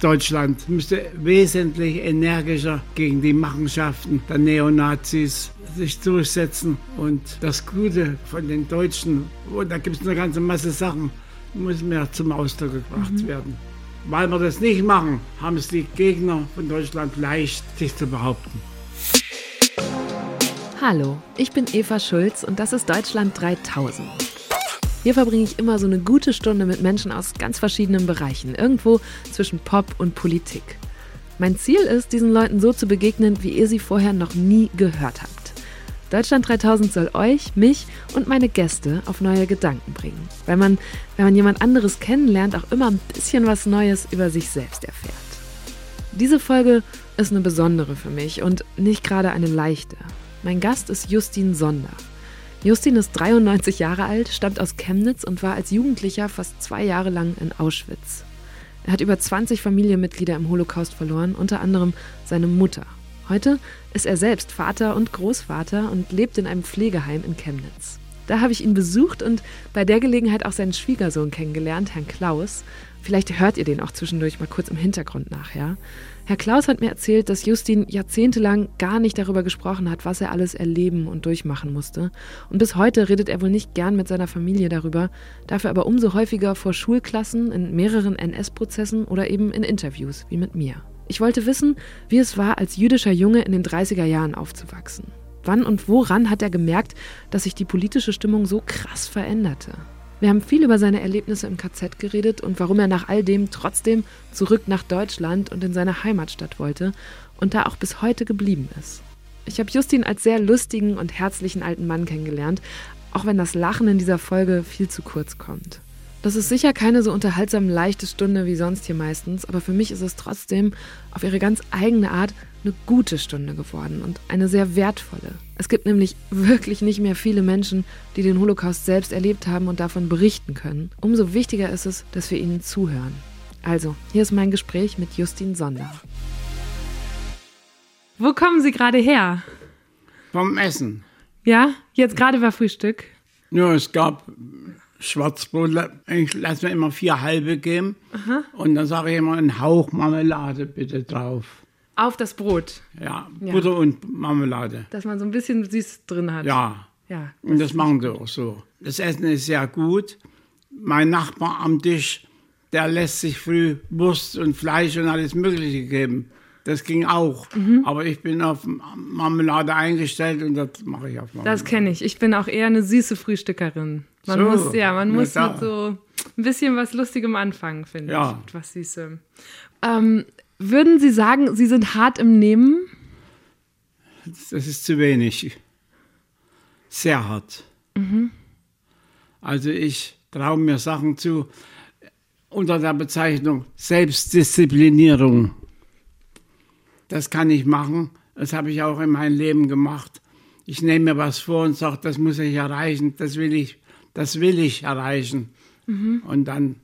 Deutschland müsste wesentlich energischer gegen die Machenschaften der Neonazis sich durchsetzen. Und das Gute von den Deutschen, und da gibt es eine ganze Masse Sachen, muss mehr zum Ausdruck gebracht mhm. werden. Weil wir das nicht machen, haben es die Gegner von Deutschland leicht, sich zu behaupten. Hallo, ich bin Eva Schulz und das ist Deutschland 3000. Hier verbringe ich immer so eine gute Stunde mit Menschen aus ganz verschiedenen Bereichen, irgendwo zwischen Pop und Politik. Mein Ziel ist, diesen Leuten so zu begegnen, wie ihr sie vorher noch nie gehört habt. Deutschland 3000 soll euch, mich und meine Gäste auf neue Gedanken bringen, weil man, wenn man jemand anderes kennenlernt, auch immer ein bisschen was Neues über sich selbst erfährt. Diese Folge ist eine besondere für mich und nicht gerade eine leichte. Mein Gast ist Justin Sonder. Justin ist 93 Jahre alt, stammt aus Chemnitz und war als Jugendlicher fast zwei Jahre lang in Auschwitz. Er hat über 20 Familienmitglieder im Holocaust verloren, unter anderem seine Mutter. Heute ist er selbst Vater und Großvater und lebt in einem Pflegeheim in Chemnitz. Da habe ich ihn besucht und bei der Gelegenheit auch seinen Schwiegersohn kennengelernt, Herrn Klaus. Vielleicht hört ihr den auch zwischendurch mal kurz im Hintergrund nachher. Herr Klaus hat mir erzählt, dass Justin jahrzehntelang gar nicht darüber gesprochen hat, was er alles erleben und durchmachen musste. Und bis heute redet er wohl nicht gern mit seiner Familie darüber, dafür aber umso häufiger vor Schulklassen, in mehreren NS-Prozessen oder eben in Interviews, wie mit mir. Ich wollte wissen, wie es war, als jüdischer Junge in den 30er Jahren aufzuwachsen. Wann und woran hat er gemerkt, dass sich die politische Stimmung so krass veränderte? Wir haben viel über seine Erlebnisse im KZ geredet und warum er nach all dem trotzdem zurück nach Deutschland und in seine Heimatstadt wollte und da auch bis heute geblieben ist. Ich habe Justin als sehr lustigen und herzlichen alten Mann kennengelernt, auch wenn das Lachen in dieser Folge viel zu kurz kommt. Das ist sicher keine so unterhaltsam leichte Stunde wie sonst hier meistens, aber für mich ist es trotzdem auf ihre ganz eigene Art eine gute Stunde geworden und eine sehr wertvolle. Es gibt nämlich wirklich nicht mehr viele Menschen, die den Holocaust selbst erlebt haben und davon berichten können. Umso wichtiger ist es, dass wir ihnen zuhören. Also, hier ist mein Gespräch mit Justin Sonder. Wo kommen Sie gerade her? Vom Essen. Ja, jetzt gerade war Frühstück. Ja, es gab Schwarzbrot, ich lasse mir immer vier halbe geben. Aha. Und dann sage ich immer einen Hauch Marmelade bitte drauf. Auf das Brot? Ja, ja, Butter und Marmelade. Dass man so ein bisschen süß drin hat. Ja. ja das und das machen sie auch so. Das Essen ist sehr gut. Mein Nachbar am Tisch, der lässt sich früh Wurst und Fleisch und alles Mögliche geben. Das ging auch. Mhm. Aber ich bin auf Marmelade eingestellt und das mache ich auf Marmelade. Das kenne ich. Ich bin auch eher eine süße Frühstückerin. Man so. muss, ja, man muss mit so ein bisschen was Lustigem anfangen, finde ja. ich. Was Süßem. Ähm, würden Sie sagen, Sie sind hart im Nehmen? Das ist zu wenig. Sehr hart. Mhm. Also ich traue mir Sachen zu unter der Bezeichnung Selbstdisziplinierung. Das kann ich machen. Das habe ich auch in meinem Leben gemacht. Ich nehme mir was vor und sage, das muss ich erreichen, das will ich das will ich erreichen. Mhm. Und dann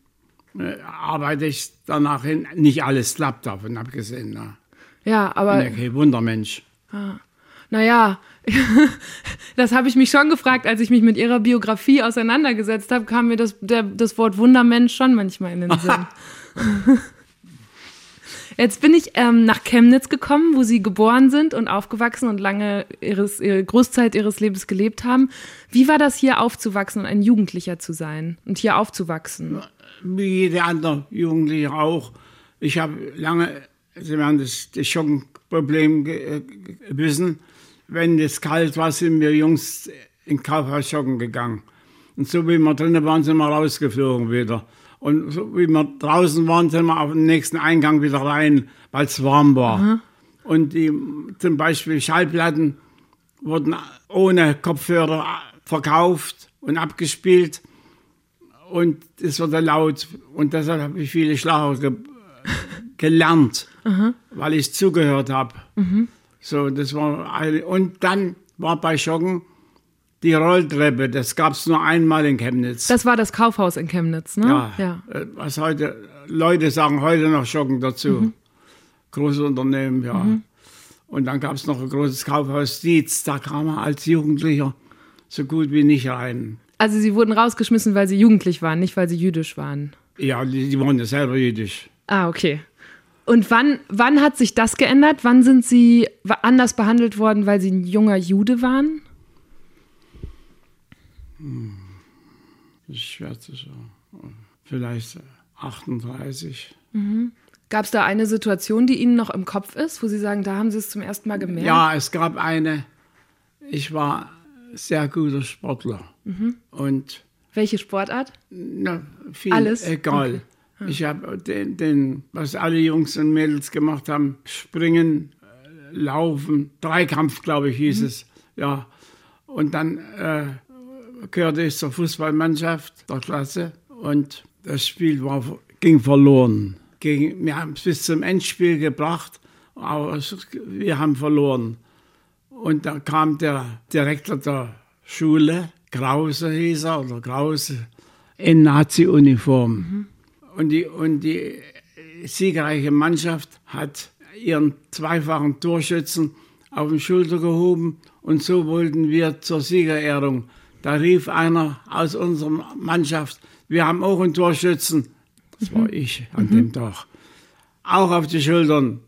äh, arbeite ich danach hin. Nicht alles klappt davon abgesehen. Ne? Ja, aber. Ich bin ja kein Wundermensch. Ah. Naja, das habe ich mich schon gefragt, als ich mich mit ihrer Biografie auseinandergesetzt habe, kam mir das, der, das Wort Wundermensch schon manchmal in den Sinn. Jetzt bin ich ähm, nach Chemnitz gekommen, wo Sie geboren sind und aufgewachsen und lange ihres, ihre Großzeit Ihres Lebens gelebt haben. Wie war das hier aufzuwachsen und ein Jugendlicher zu sein und hier aufzuwachsen? Wie jede andere Jugendliche auch. Ich habe lange, Sie werden das, das Schockenproblem äh, wissen. Wenn es kalt war, sind wir Jungs in Kaufhaus joggen gegangen. Und so wie wir drinnen waren, sind wir rausgeflogen wieder. Und so wie wir draußen waren, sind wir auf den nächsten Eingang wieder rein, weil es warm war. Mhm. Und die, zum Beispiel Schallplatten wurden ohne Kopfhörer verkauft und abgespielt. Und es wurde laut. Und deshalb habe ich viele Schlager ge gelernt, mhm. weil ich zugehört habe. Mhm. So, das war und dann war bei Joggen die Rolltreppe, das gab es nur einmal in Chemnitz. Das war das Kaufhaus in Chemnitz, ne? Ja. ja. Äh, was heute, Leute sagen heute noch Schocken dazu. Mhm. Großes Unternehmen, ja. Mhm. Und dann gab es noch ein großes Kaufhaus Dietz, da kam man als Jugendlicher so gut wie nicht rein. Also sie wurden rausgeschmissen, weil sie jugendlich waren, nicht weil sie jüdisch waren? Ja, die, die waren ja selber jüdisch. Ah, okay. Und wann, wann hat sich das geändert? Wann sind Sie anders behandelt worden, weil Sie ein junger Jude waren? Hm. Ich schätze so. Vielleicht 38. Mhm. Gab es da eine Situation, die Ihnen noch im Kopf ist, wo Sie sagen, da haben Sie es zum ersten Mal gemerkt? Ja, es gab eine. Ich war sehr guter Sportler. Mhm. Und Welche Sportart? Na, viel, Alles? Egal. Okay. Hm. Ich habe den, den, was alle Jungs und Mädels gemacht haben, springen, äh, laufen, Dreikampf, glaube ich, hieß mhm. es. Ja. Und dann äh, gehörte ich zur Fußballmannschaft der Klasse und das Spiel war, ging verloren. Gegen, wir haben es bis zum Endspiel gebracht, aber wir haben verloren. Und da kam der Direktor der Schule, Krause hieß er, oder Krause, in Nazi-Uniform. Mhm. Und, die, und die siegreiche Mannschaft hat ihren zweifachen Torschützen auf die Schulter gehoben und so wollten wir zur Siegerehrung. Da rief einer aus unserer Mannschaft, wir haben auch einen Torschützen. Das war mhm. ich an mhm. dem Tag. Auch auf die Schultern.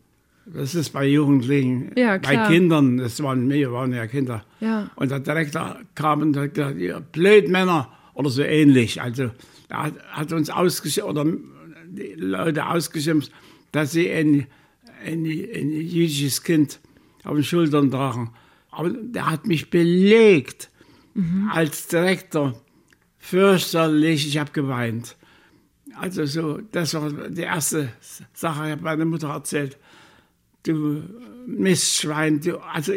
Das ist bei Jugendlichen, ja, bei Kindern, das waren wir waren ja Kinder. Ja. Und der Direktor kam und hat gesagt, ihr Blödmänner oder so ähnlich. Also er hat, hat uns ausgeschimpft oder die Leute ausgeschimpft, dass sie ein, ein, ein jüdisches Kind auf den Schultern tragen. Aber der hat mich belegt mhm. als Direktor. Fürchterlich, ich habe geweint. Also so, das war die erste Sache, ich habe meiner Mutter erzählt. Du Mistschwein, du, also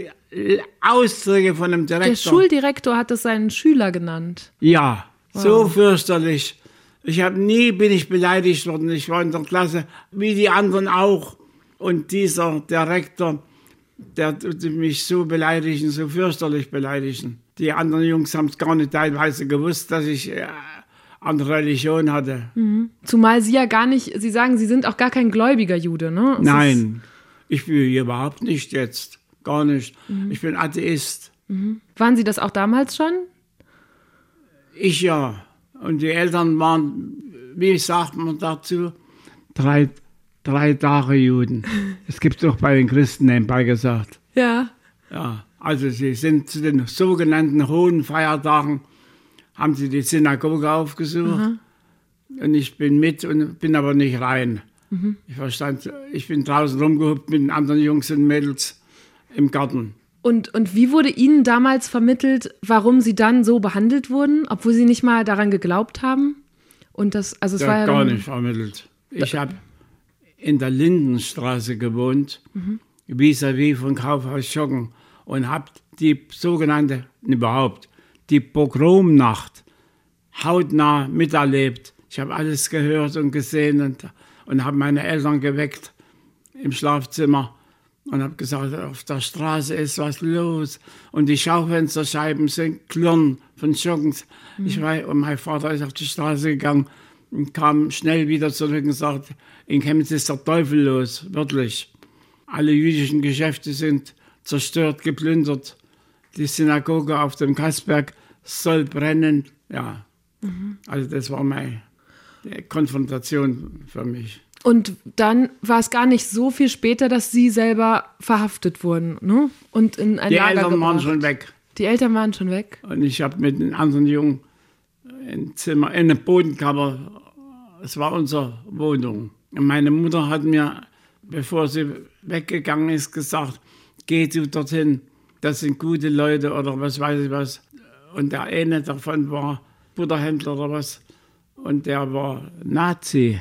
Ausdrücke von einem Direktor. Der Schuldirektor hat es seinen Schüler genannt. Ja, wow. so fürchterlich. Ich habe nie bin ich beleidigt worden. Ich war in der Klasse wie die anderen auch. Und dieser Direktor, der tut mich so beleidigen, so fürchterlich beleidigen. Die anderen Jungs haben es gar nicht teilweise gewusst, dass ich äh, andere Religion hatte. Mhm. Zumal Sie ja gar nicht, Sie sagen, Sie sind auch gar kein gläubiger Jude, ne? Es Nein, ich bin überhaupt nicht jetzt. Gar nicht. Mhm. Ich bin Atheist. Mhm. Waren Sie das auch damals schon? Ich ja. Und die Eltern waren, wie sagt man dazu, drei, drei Tage Juden. Es gibt doch bei den Christen nebenbei gesagt. Ja. Ja, also sie sind zu den sogenannten hohen Feiertagen, haben sie die Synagoge aufgesucht. Mhm. Und ich bin mit und bin aber nicht rein. Mhm. Ich verstand, ich bin draußen rumgehuppt mit den anderen Jungs und Mädels im Garten. Und, und wie wurde Ihnen damals vermittelt, warum Sie dann so behandelt wurden, obwohl Sie nicht mal daran geglaubt haben? Und das, also es ja, war ja gar nicht vermittelt. Ich habe in der Lindenstraße gewohnt, mhm. vis-à-vis -vis von Kaufhaus Schocken und habe die sogenannte, überhaupt, die Pogromnacht hautnah miterlebt. Ich habe alles gehört und gesehen und, und habe meine Eltern geweckt im Schlafzimmer und habe gesagt, auf der Straße ist was los und die Schaufensterscheiben sind klirren von Schockens. Mhm. Ich weiß, und mein Vater ist auf die Straße gegangen und kam schnell wieder zurück und sagte, in Chemnitz ist der Teufel los, wirklich. Alle jüdischen Geschäfte sind zerstört, geplündert. Die Synagoge auf dem Kassberg soll brennen. Ja, mhm. also das war meine Konfrontation für mich. Und dann war es gar nicht so viel später, dass sie selber verhaftet wurden, ne? Und in ein Die Lager Eltern gebracht. waren schon weg. Die Eltern waren schon weg. Und ich habe mit einem anderen Jungen ein Zimmer, eine Bodenkammer. Es war unsere Wohnung. Und meine Mutter hat mir, bevor sie weggegangen ist, gesagt: Geh du dorthin. Das sind gute Leute oder was weiß ich was. Und der eine davon war Butterhändler oder was. Und der war Nazi.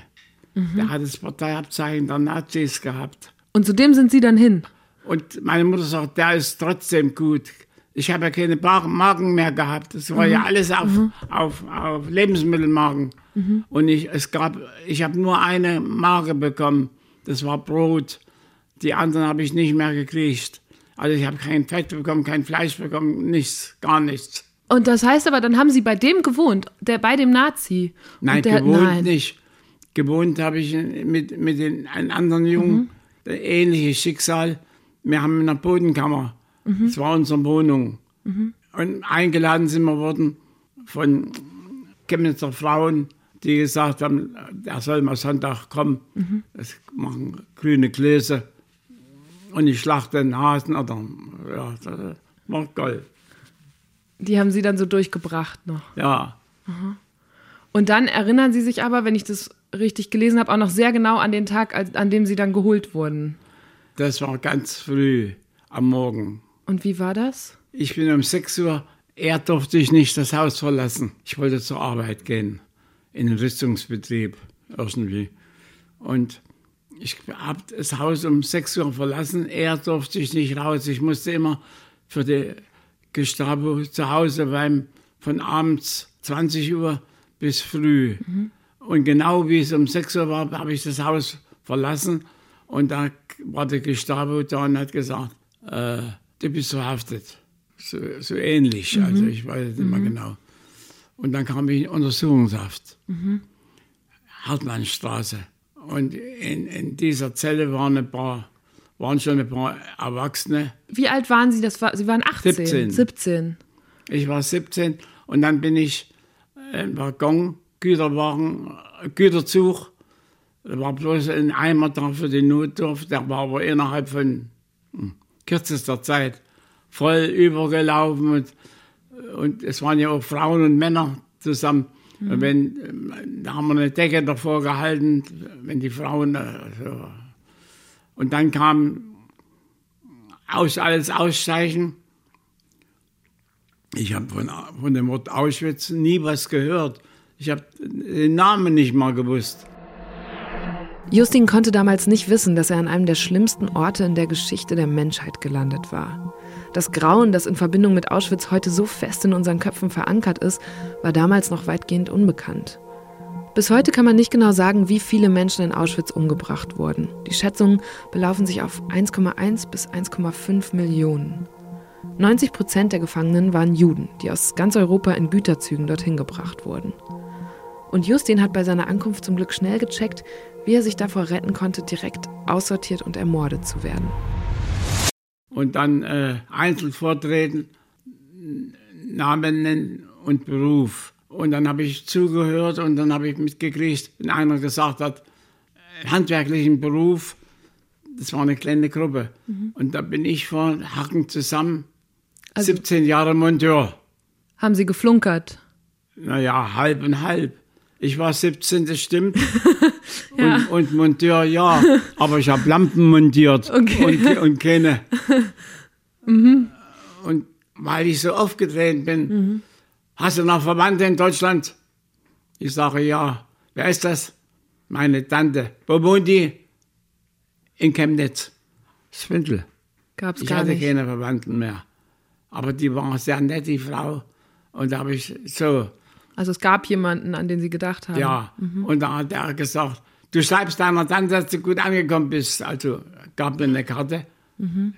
Mhm. Der hat das Parteiabzeichen der Nazis gehabt. Und zu dem sind Sie dann hin? Und meine Mutter sagt, der ist trotzdem gut. Ich habe ja keine Marken mehr gehabt. Das war mhm. ja alles auf, mhm. auf, auf Lebensmittelmarken. Mhm. Und ich, es gab, ich habe nur eine Marke bekommen. Das war Brot. Die anderen habe ich nicht mehr gekriegt. Also ich habe kein Fett bekommen, kein Fleisch bekommen, nichts, gar nichts. Und das heißt aber, dann haben Sie bei dem gewohnt, der bei dem Nazi. Nein, der, gewohnt nein. nicht gewohnt habe ich mit, mit den, einem anderen Jungen, mhm. ähnliches Schicksal. Wir haben in einer Bodenkammer, mhm. das war unsere Wohnung. Mhm. Und eingeladen sind wir worden von Chemnitzer Frauen, die gesagt haben, er soll mal Sonntag kommen. Es machen grüne Gläser und ich schlachte den Hasen. Oder, ja, das war geil. Die haben Sie dann so durchgebracht noch. Ja, Und dann erinnern Sie sich aber, wenn ich das richtig gelesen habe, auch noch sehr genau an den Tag, an dem Sie dann geholt wurden. das war ganz früh am Morgen. Und wie war das? Ich bin um 6 Uhr, er durfte ich nicht das Haus verlassen. Ich wollte zur Arbeit gehen, in den Rüstungsbetrieb irgendwie. Und ich habe das Haus um 6 Uhr verlassen, er durfte ich nicht raus. Ich musste immer für die Gestapo zu Hause bleiben, von abends 20 Uhr bis früh. Und genau wie es um 6 Uhr war, habe ich das Haus verlassen. Und da war der Gestapo da und hat gesagt, äh, du bist verhaftet. So, so ähnlich, also ich weiß nicht mehr genau. Und dann kam ich in Untersuchungshaft. Hartmannstraße. Und in, in dieser Zelle waren ein paar, waren schon ein paar Erwachsene. Wie alt waren Sie? Das war, Sie waren 18. 17. 17. Ich war 17 und dann bin ich im Waggon, Güterwagen, äh, Güterzug. Da war bloß ein Eimer da für den Notdurft, der war aber innerhalb von hm, kürzester Zeit voll übergelaufen und, und es waren ja auch Frauen und Männer zusammen. Und wenn, ähm, da haben wir eine Decke davor gehalten, wenn die Frauen äh, so. Und dann kam aus, alles aussteigen. Ich habe von, von dem Wort Auschwitz nie was gehört. Ich habe den Namen nicht mal gewusst. Justin konnte damals nicht wissen, dass er an einem der schlimmsten Orte in der Geschichte der Menschheit gelandet war. Das Grauen, das in Verbindung mit Auschwitz heute so fest in unseren Köpfen verankert ist, war damals noch weitgehend unbekannt. Bis heute kann man nicht genau sagen, wie viele Menschen in Auschwitz umgebracht wurden. Die Schätzungen belaufen sich auf 1,1 bis 1,5 Millionen. 90 Prozent der Gefangenen waren Juden, die aus ganz Europa in Güterzügen dorthin gebracht wurden. Und Justin hat bei seiner Ankunft zum Glück schnell gecheckt, wie er sich davor retten konnte, direkt aussortiert und ermordet zu werden. Und dann äh, einzeln vortreten, Namen nennen und Beruf. Und dann habe ich zugehört und dann habe ich mitgekriegt, wenn einer gesagt hat, äh, handwerklichen Beruf, das war eine kleine Gruppe. Und da bin ich vor Hacken zusammen, 17 Jahre Monteur. Haben sie geflunkert? Naja, halb und halb. Ich war 17, das stimmt. und, und Monteur, ja. Aber ich habe Lampen montiert Okay. und, und keine. Und weil ich so aufgetreten bin, hast du noch Verwandte in Deutschland? Ich sage, ja. Wer ist das? Meine Tante. Wo wohnt die? In Chemnitz. Swindel. Gab's Ich gar hatte nicht. keine Verwandten mehr. Aber die war sehr nett, die Frau. Und da habe ich so, Also es gab jemanden, an den sie gedacht haben. ja. Und da hat er gesagt, du schreibst deiner Tante, dass du gut angekommen bist. Also gab mir eine Karte. Mhm.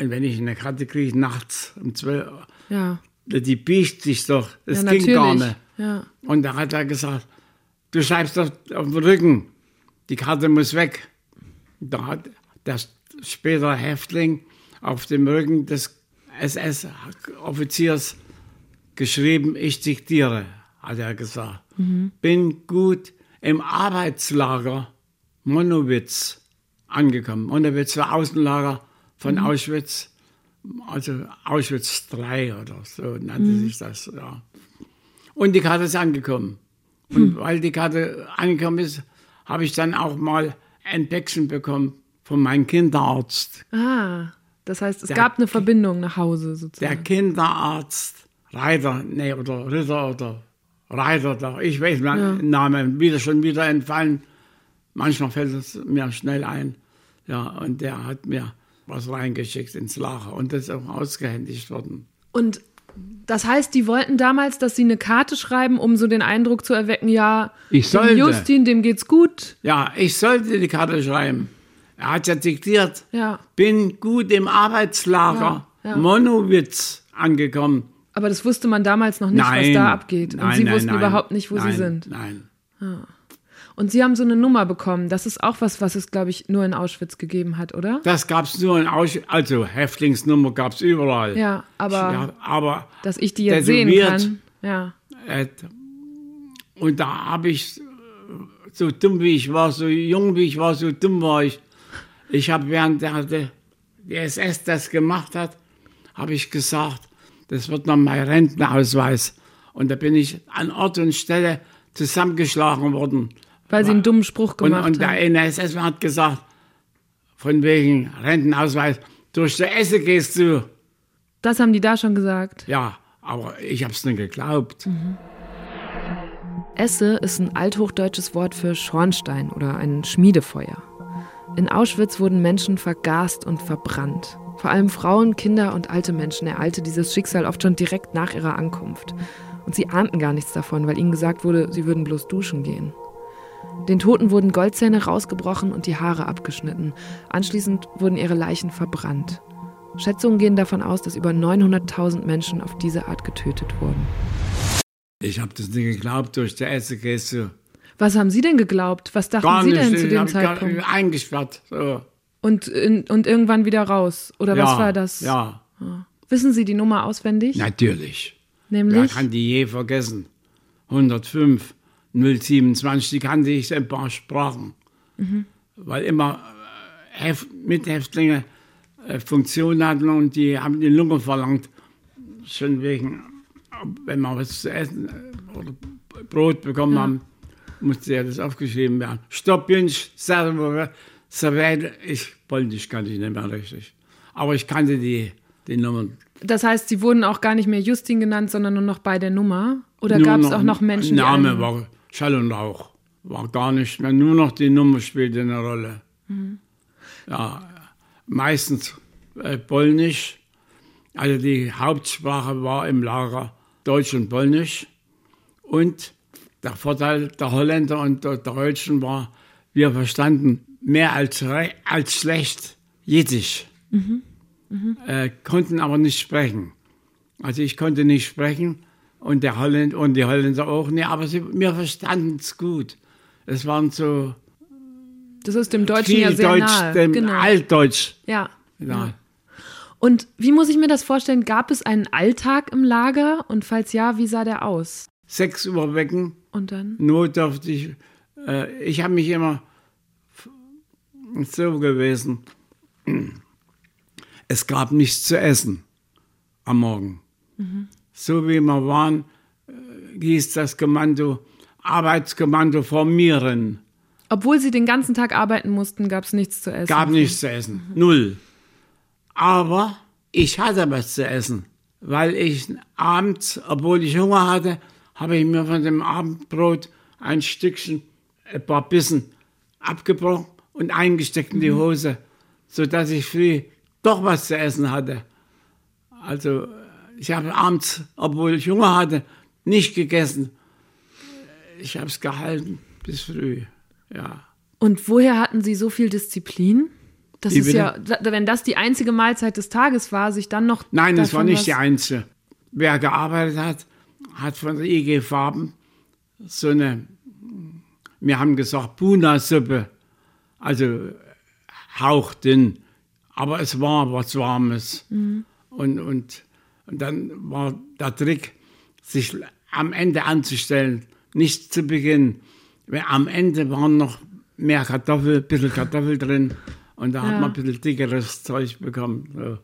Und wenn ich eine Karte kriege, nachts um 12 Uhr, Ja, die biegt sich doch. Das ja ging natürlich. gar nicht. Ja. Und da hat er gesagt, du schreibst doch auf dem Rücken, die Karte muss weg. Da hat der spätere Häftling auf dem Rücken des SS-Offiziers geschrieben, ich diktiere, hat er gesagt. Bin gut im Arbeitslager Monowitz angekommen. Monowitz war Außenlager von Auschwitz, also Auschwitz III oder so nannte sich das. Ja. Und die Karte ist angekommen. Und weil die Karte angekommen ist, habe ich dann auch mal ein Päckchen bekommen von meinem Kinderarzt. Ah, das heißt, es Der- gab eine Verbindung nach Hause Der sozusagen. Kinderarzt, Reiter, nee, oder Ritter oder Reiter, da, ich weiß mir den Namen, wieder schon wieder entfallen. Manchmal fällt es mir schnell ein. Ja, und der hat mir was reingeschickt ins Lager und das ist auch ausgehändigt worden. Und das heißt, die wollten damals, dass sie eine Karte schreiben, um so den Eindruck zu erwecken, ja, Ich dem. Justin, dem geht's gut. Ja, ich sollte die Karte schreiben. Er hat ja diktiert. Ja. Bin gut im Arbeitslager Ja, ja. Monowitz angekommen. Aber das wusste man damals noch nicht, was nein. da abgeht. Und nein, sie nein, wussten überhaupt nicht, wo sie sind. Nein. Und sie haben so eine Nummer bekommen. Das ist auch was, was es, glaube ich, nur in Auschwitz gegeben hat, oder? Das gab es nur in Auschwitz. Also Häftlingsnummer gab es überall. Ja, aber Ja, aber dass ich die jetzt sehen kann. Ja. äh, Und da habe ich, so dumm wie ich war, so jung wie ich war, so dumm war ich. Ich habe während der, der SS das gemacht hat, habe ich gesagt, das wird noch mein Rentenausweis. Und da bin ich an Ort und Stelle zusammengeschlagen worden. Weil sie einen dummen Spruch gemacht und, und der haben. NSS hat gesagt, von wegen Rentenausweis, durch die Esse gehst du. Das haben die da schon gesagt. Ja, aber ich habe es nicht geglaubt. Esse ist ein althochdeutsches Wort für Schornstein oder ein Schmiedefeuer. In Auschwitz wurden Menschen vergast und verbrannt. Vor allem Frauen, Kinder und alte Menschen ereilte dieses Schicksal oft schon direkt nach ihrer Ankunft. Und sie ahnten gar nichts davon, weil ihnen gesagt wurde, sie würden bloß duschen gehen. Den Toten wurden Goldzähne rausgebrochen und die Haare abgeschnitten. Anschließend wurden ihre Leichen verbrannt. Schätzungen gehen davon aus, dass über 900.000 Menschen auf diese Art getötet wurden. Ich habe das nicht geglaubt, durch die Esse gehst du. Was haben Sie denn geglaubt? Was dachten Gar Sie nicht, denn zu ich dem Zeitpunkt? Eingesperrt. So. Und, und irgendwann wieder raus? Oder ja, was war das? Ja, Wissen Sie die Nummer auswendig? natürlich. Wer Nämlich? kann die je vergessen? 105, 027, die kannte ich in ein paar Sprachen. Mhm. Weil immer äh, Heft, Mithäftlinge äh, Funktion hatten und die haben die Lunge verlangt. Schon wegen, wenn man was zu essen äh, oder Brot bekommen haben, musste ja das aufgeschrieben werden. Stopp, Jünsch, Servette, ich Polnisch kannte ich nicht mehr richtig. Aber ich kannte die, die Nummern. Das heißt, Sie wurden auch gar nicht mehr Justin genannt, sondern nur noch bei der Nummer? Oder gab es auch noch Menschen, die Name war Schall und Rauch. War gar nicht mehr. Nur noch die Nummer spielte eine Rolle. Mhm. Ja, meistens äh, Polnisch. Also die Hauptsprache war im Lager Deutsch und Polnisch. Und der Vorteil der Holländer und der Deutschen war, wir verstanden mehr als, als schlecht Jiddisch. Äh, konnten aber nicht sprechen. Also ich konnte nicht sprechen und der Holländer und die Holländer auch nicht, aber sie, wir verstanden es gut. Es waren so Das ist dem Deutschen ja sehr Deutsch, nahe. dem genau. Altdeutsch. Ja. Ja. Und wie muss ich mir das vorstellen? Gab es einen Alltag im Lager? Und falls ja, wie sah der aus? 6 Uhr wecken, Und dann? notdürftig. Äh, ich habe mich immer so gewesen. Es gab nichts zu essen am Morgen. So wie wir waren, äh, hieß das Kommando, Arbeitskommando formieren. Obwohl Sie den ganzen Tag arbeiten mussten, gab es nichts zu essen. Gab nichts zu essen. Null. Aber ich hatte was zu essen, weil ich abends, obwohl ich Hunger hatte, habe ich mir von dem Abendbrot ein Stückchen, ein paar Bissen abgebrochen und eingesteckt in die Hose, sodass ich früh doch was zu essen hatte. Also ich habe abends, obwohl ich Hunger hatte, nicht gegessen. Ich habe es gehalten bis früh. Ja. Und woher hatten Sie so viel Disziplin? Das Wie ist ja, wenn das die einzige Mahlzeit des Tages war, sich dann noch. Nein, das war nicht die einzige. Wer gearbeitet hat, hat von der IG Farben so eine, wir haben gesagt, Puna-Suppe, also hauchdünn, aber es war was Warmes. Und, und, und dann war der Trick, sich am Ende anzustellen, nicht zu Beginn. Am Ende waren noch mehr Kartoffel, ein bisschen Kartoffel drin und da hat Ja. man ein bisschen dickeres Zeug bekommen. So.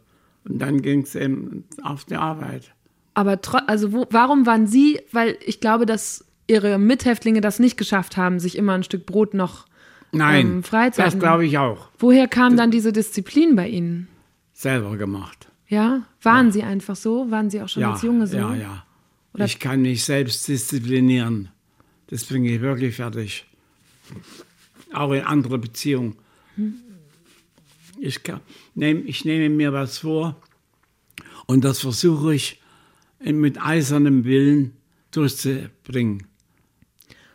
Und dann ging es eben auf die Arbeit. Aber also wo, warum waren Sie, weil ich glaube, dass Ihre Mithäftlinge das nicht geschafft haben, sich immer ein Stück Brot noch Nein, ähm, freizuhalten. das glaube ich auch. Woher kam dann diese Disziplin bei Ihnen? Selber gemacht. Ja? Waren Sie einfach so? Waren Sie auch schon Ja, als Junge so? ja, ja. Oder- Ich kann mich selbst disziplinieren. Das bringe ich wirklich fertig. Auch in andere Beziehungen. Ich, kann, nehm, ich nehme mir was vor und das versuche ich mit eisernem Willen durchzubringen.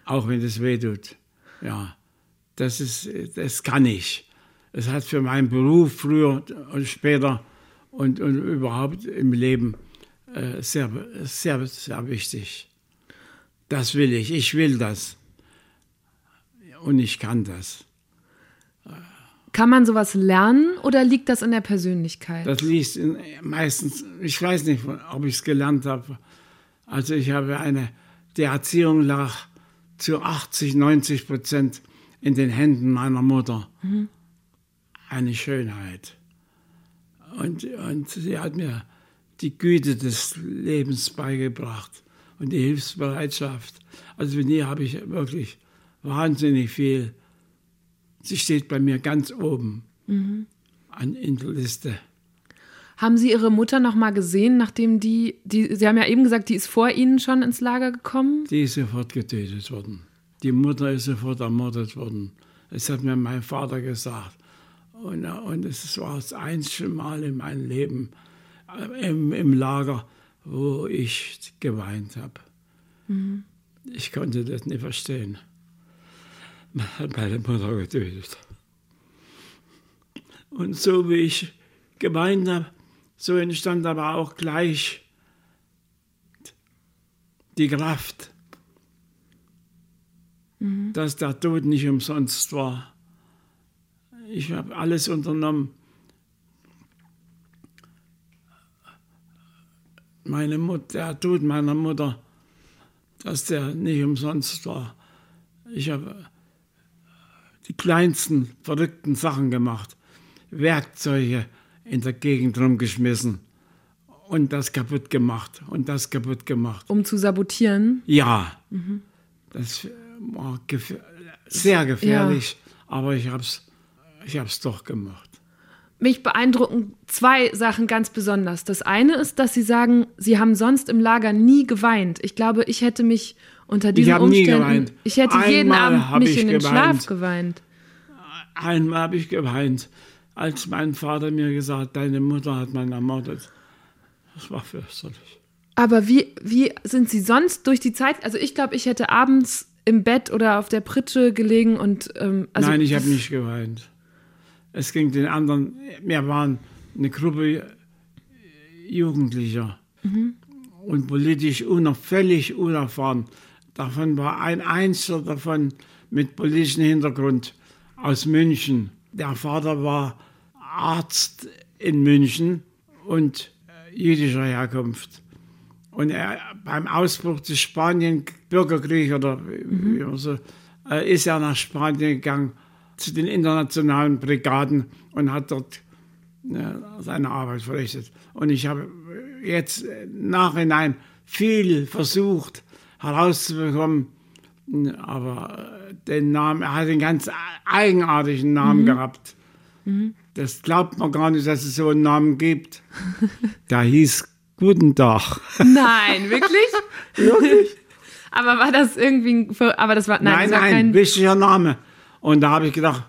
Auch wenn es weh tut. Ja, das, ist, das kann ich. Es hat für meinen Beruf früher und später und, und überhaupt im Leben äh, sehr, sehr, sehr wichtig. Das will ich. Ich will das. Und ich kann das. Kann man sowas lernen oder liegt das in der Persönlichkeit? Das liegt in, meistens, ich weiß nicht, ob ich es gelernt habe. Also ich habe eine, die Erziehung lag zu 80, 90 Prozent in den Händen meiner Mutter. Mhm. Eine Schönheit. Und, und sie hat mir die Güte des Lebens beigebracht und die Hilfsbereitschaft. Also von ihr habe ich wirklich wahnsinnig viel. Sie steht bei mir ganz oben mhm. an, in der Liste. Haben Sie Ihre Mutter noch mal gesehen, nachdem die, die, Sie haben ja eben gesagt, die ist vor Ihnen schon ins Lager gekommen? Die ist sofort getötet worden. Die Mutter ist sofort ermordet worden. Das hat mir mein Vater gesagt. Und, und es war das einzige Mal in meinem Leben äh, im, im Lager, wo ich geweint habe. Mhm. Ich konnte das nicht verstehen. Man hat meine Mutter getötet. Und so wie ich geweint habe, so entstand aber auch gleich die Kraft, mhm. dass der Tod nicht umsonst war. Ich habe alles unternommen. Meine Mutter, der Tod meiner Mutter, dass der nicht umsonst war. Ich habe die kleinsten verrückten Sachen gemacht, Werkzeuge in der Gegend rumgeschmissen und das kaputt gemacht und das kaputt gemacht. Um zu sabotieren? Ja. Mhm. Das war gef sehr gefährlich, ja. aber ich habe es ich hab's doch gemacht. Mich beeindrucken zwei Sachen ganz besonders. Das eine ist, dass Sie sagen, Sie haben sonst im Lager nie geweint. Ich glaube, ich hätte mich unter diesen ich Umständen... Nie geweint. Ich hätte Einmal jeden Abend mich in den geweint. Schlaf geweint. Einmal habe ich geweint, als mein Vater mir gesagt hat, deine Mutter hat man ermordet. Das war fürchterlich. Aber wie, wie sind Sie sonst durch die Zeit? Also ich glaube, ich hätte abends im Bett oder auf der Pritsche gelegen und. Ähm, also Nein, ich habe nicht geweint. Es ging den anderen. Wir waren eine Gruppe Jugendlicher mhm. und politisch uner, völlig unerfahren. Davon war ein Einzelner davon mit politischem Hintergrund aus München. Der Vater war Arzt in München und jüdischer Herkunft. Und er, beim Ausbruch des Spanien-Bürgerkriegs oder mhm. so, äh, ist er nach Spanien gegangen zu den internationalen Brigaden und hat dort äh, seine Arbeit verrichtet. Und ich habe jetzt nachhinein viel versucht herauszubekommen, aber den Namen, er hat einen ganz eigenartigen Namen mhm. gehabt. Mhm. Das glaubt man gar nicht, dass es so einen Namen gibt. Der hieß Guten Tag. Nein, wirklich? wirklich? aber war das irgendwie, aber das war, nein, nein, das war nein wichtiger Name. Und da habe ich gedacht,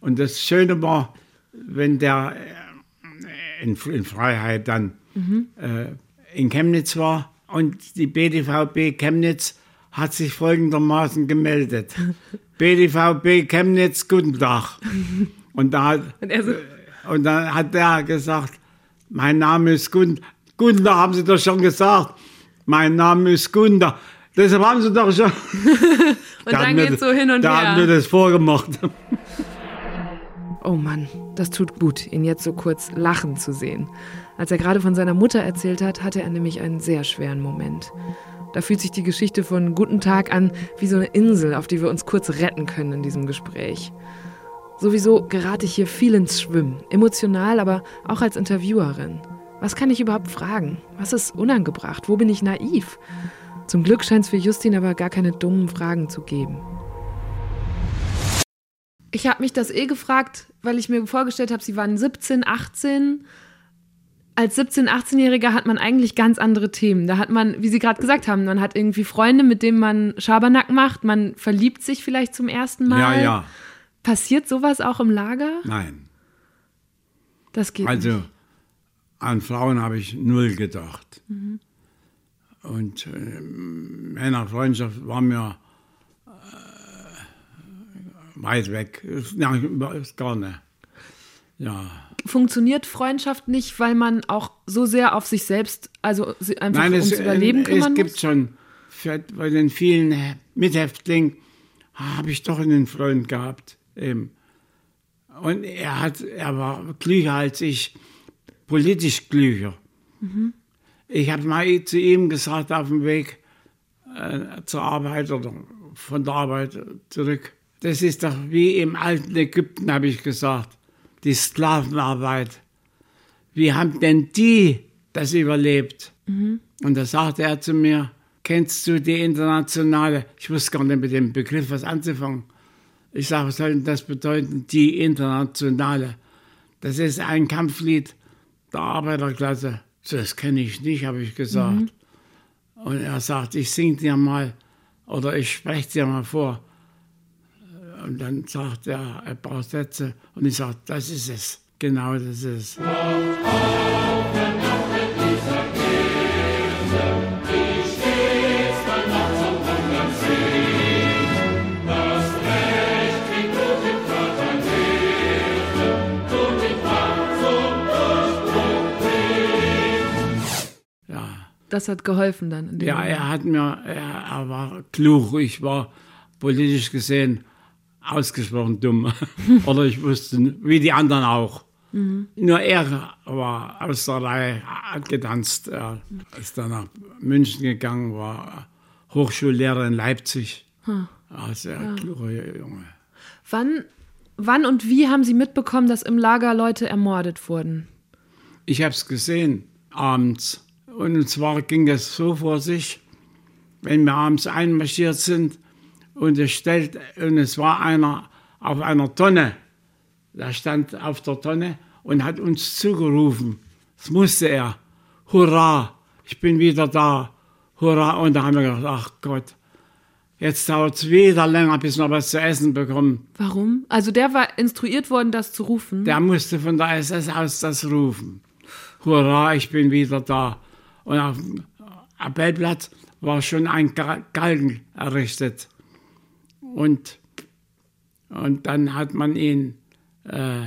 und das Schöne war, wenn der äh, in, in Freiheit dann mhm. äh, in Chemnitz war und die BDVB Chemnitz hat sich folgendermaßen gemeldet. BDVB Chemnitz, guten Tag. Und da hat, und, so und dann hat der gesagt, mein Name ist Gunda. Gunda haben Sie doch schon gesagt. Mein Name ist Gunda. Deshalb haben Sie doch schon. und dann geht so hin und da her. Da haben wir das vorgemacht. Oh Mann, das tut gut, ihn jetzt so kurz lachen zu sehen. Als er gerade von seiner Mutter erzählt hat, hatte er nämlich einen sehr schweren Moment. Da fühlt sich die Geschichte von Guten Tag an wie so eine Insel, auf die wir uns kurz retten können in diesem Gespräch. Sowieso gerate ich hier viel ins Schwimmen, emotional, aber auch als Interviewerin. Was kann ich überhaupt fragen? Was ist unangebracht? Wo bin ich naiv? Zum Glück scheint es für Justin aber gar keine dummen Fragen zu geben. Ich habe mich das eh gefragt, weil ich mir vorgestellt habe, sie waren 17, 18. Als 17, 18-Jähriger hat man eigentlich ganz andere Themen. Da hat man, wie Sie gerade gesagt haben, man hat irgendwie Freunde, mit denen man Schabernack macht, man verliebt sich vielleicht zum ersten Mal. Ja, ja. Passiert sowas auch im Lager? Nein. Das geht also, nicht. An Frauen habe ich null gedacht. Mhm. Und äh, Männerfreundschaft war mir äh, weit weg. Nein, gar nicht. Ja. Funktioniert Freundschaft nicht, weil man auch so sehr auf sich selbst, also einfach Nein, ums es, Überleben kümmern es gibt schon für, bei den vielen Mithäftlingen habe ich doch einen Freund gehabt. Eben. Und er, hat, er war klüger als ich, politisch klüger. Mhm. Ich habe mal zu ihm gesagt auf dem Weg äh, zur Arbeit oder von der Arbeit zurück. Das ist doch wie im alten Ägypten, habe ich gesagt, die Sklavenarbeit. Wie haben denn die das überlebt? Mhm. Und da sagte er zu mir, kennst du die internationale, ich wusste gar nicht mit dem Begriff was anzufangen. Ich sage, was soll denn das bedeuten, die internationale? Das ist ein Kampflied der Arbeiterklasse. Das kenne ich nicht, habe ich gesagt. Mhm. Und er sagt, ich sing dir mal oder ich spreche dir mal vor. Und dann sagt er ein paar Sätze und ich sage, das ist es. Genau das ist es. Das hat geholfen dann. ja, Moment. er hat mir, er, er, war klug. Ich war politisch gesehen ausgesprochen dumm. Oder ich wusste, wie die anderen auch. Mhm. Nur er war aus der Reihe getanzt. Er ist dann nach München gegangen, war Hochschullehrer in Leipzig. Hm. Also ein ja. kluger Junge. Wann, wann und wie haben Sie mitbekommen, dass im Lager Leute ermordet wurden? Ich habe es gesehen, abends. Und zwar ging das so vor sich, wenn wir abends einmarschiert sind und es, stellt, und es war einer auf einer Tonne, der stand auf der Tonne und hat uns zugerufen. Das musste er. Hurra, ich bin wieder da. Hurra. Und da haben wir gedacht, ach Gott, jetzt dauert es wieder länger, bis wir was zu essen bekommen. Warum? Also der war instruiert worden, das zu rufen? Der musste von der SS aus das rufen. Hurra, ich bin wieder da. Und auf dem Appellplatz war schon ein Galgen errichtet. Und, und dann hat man ihn, äh,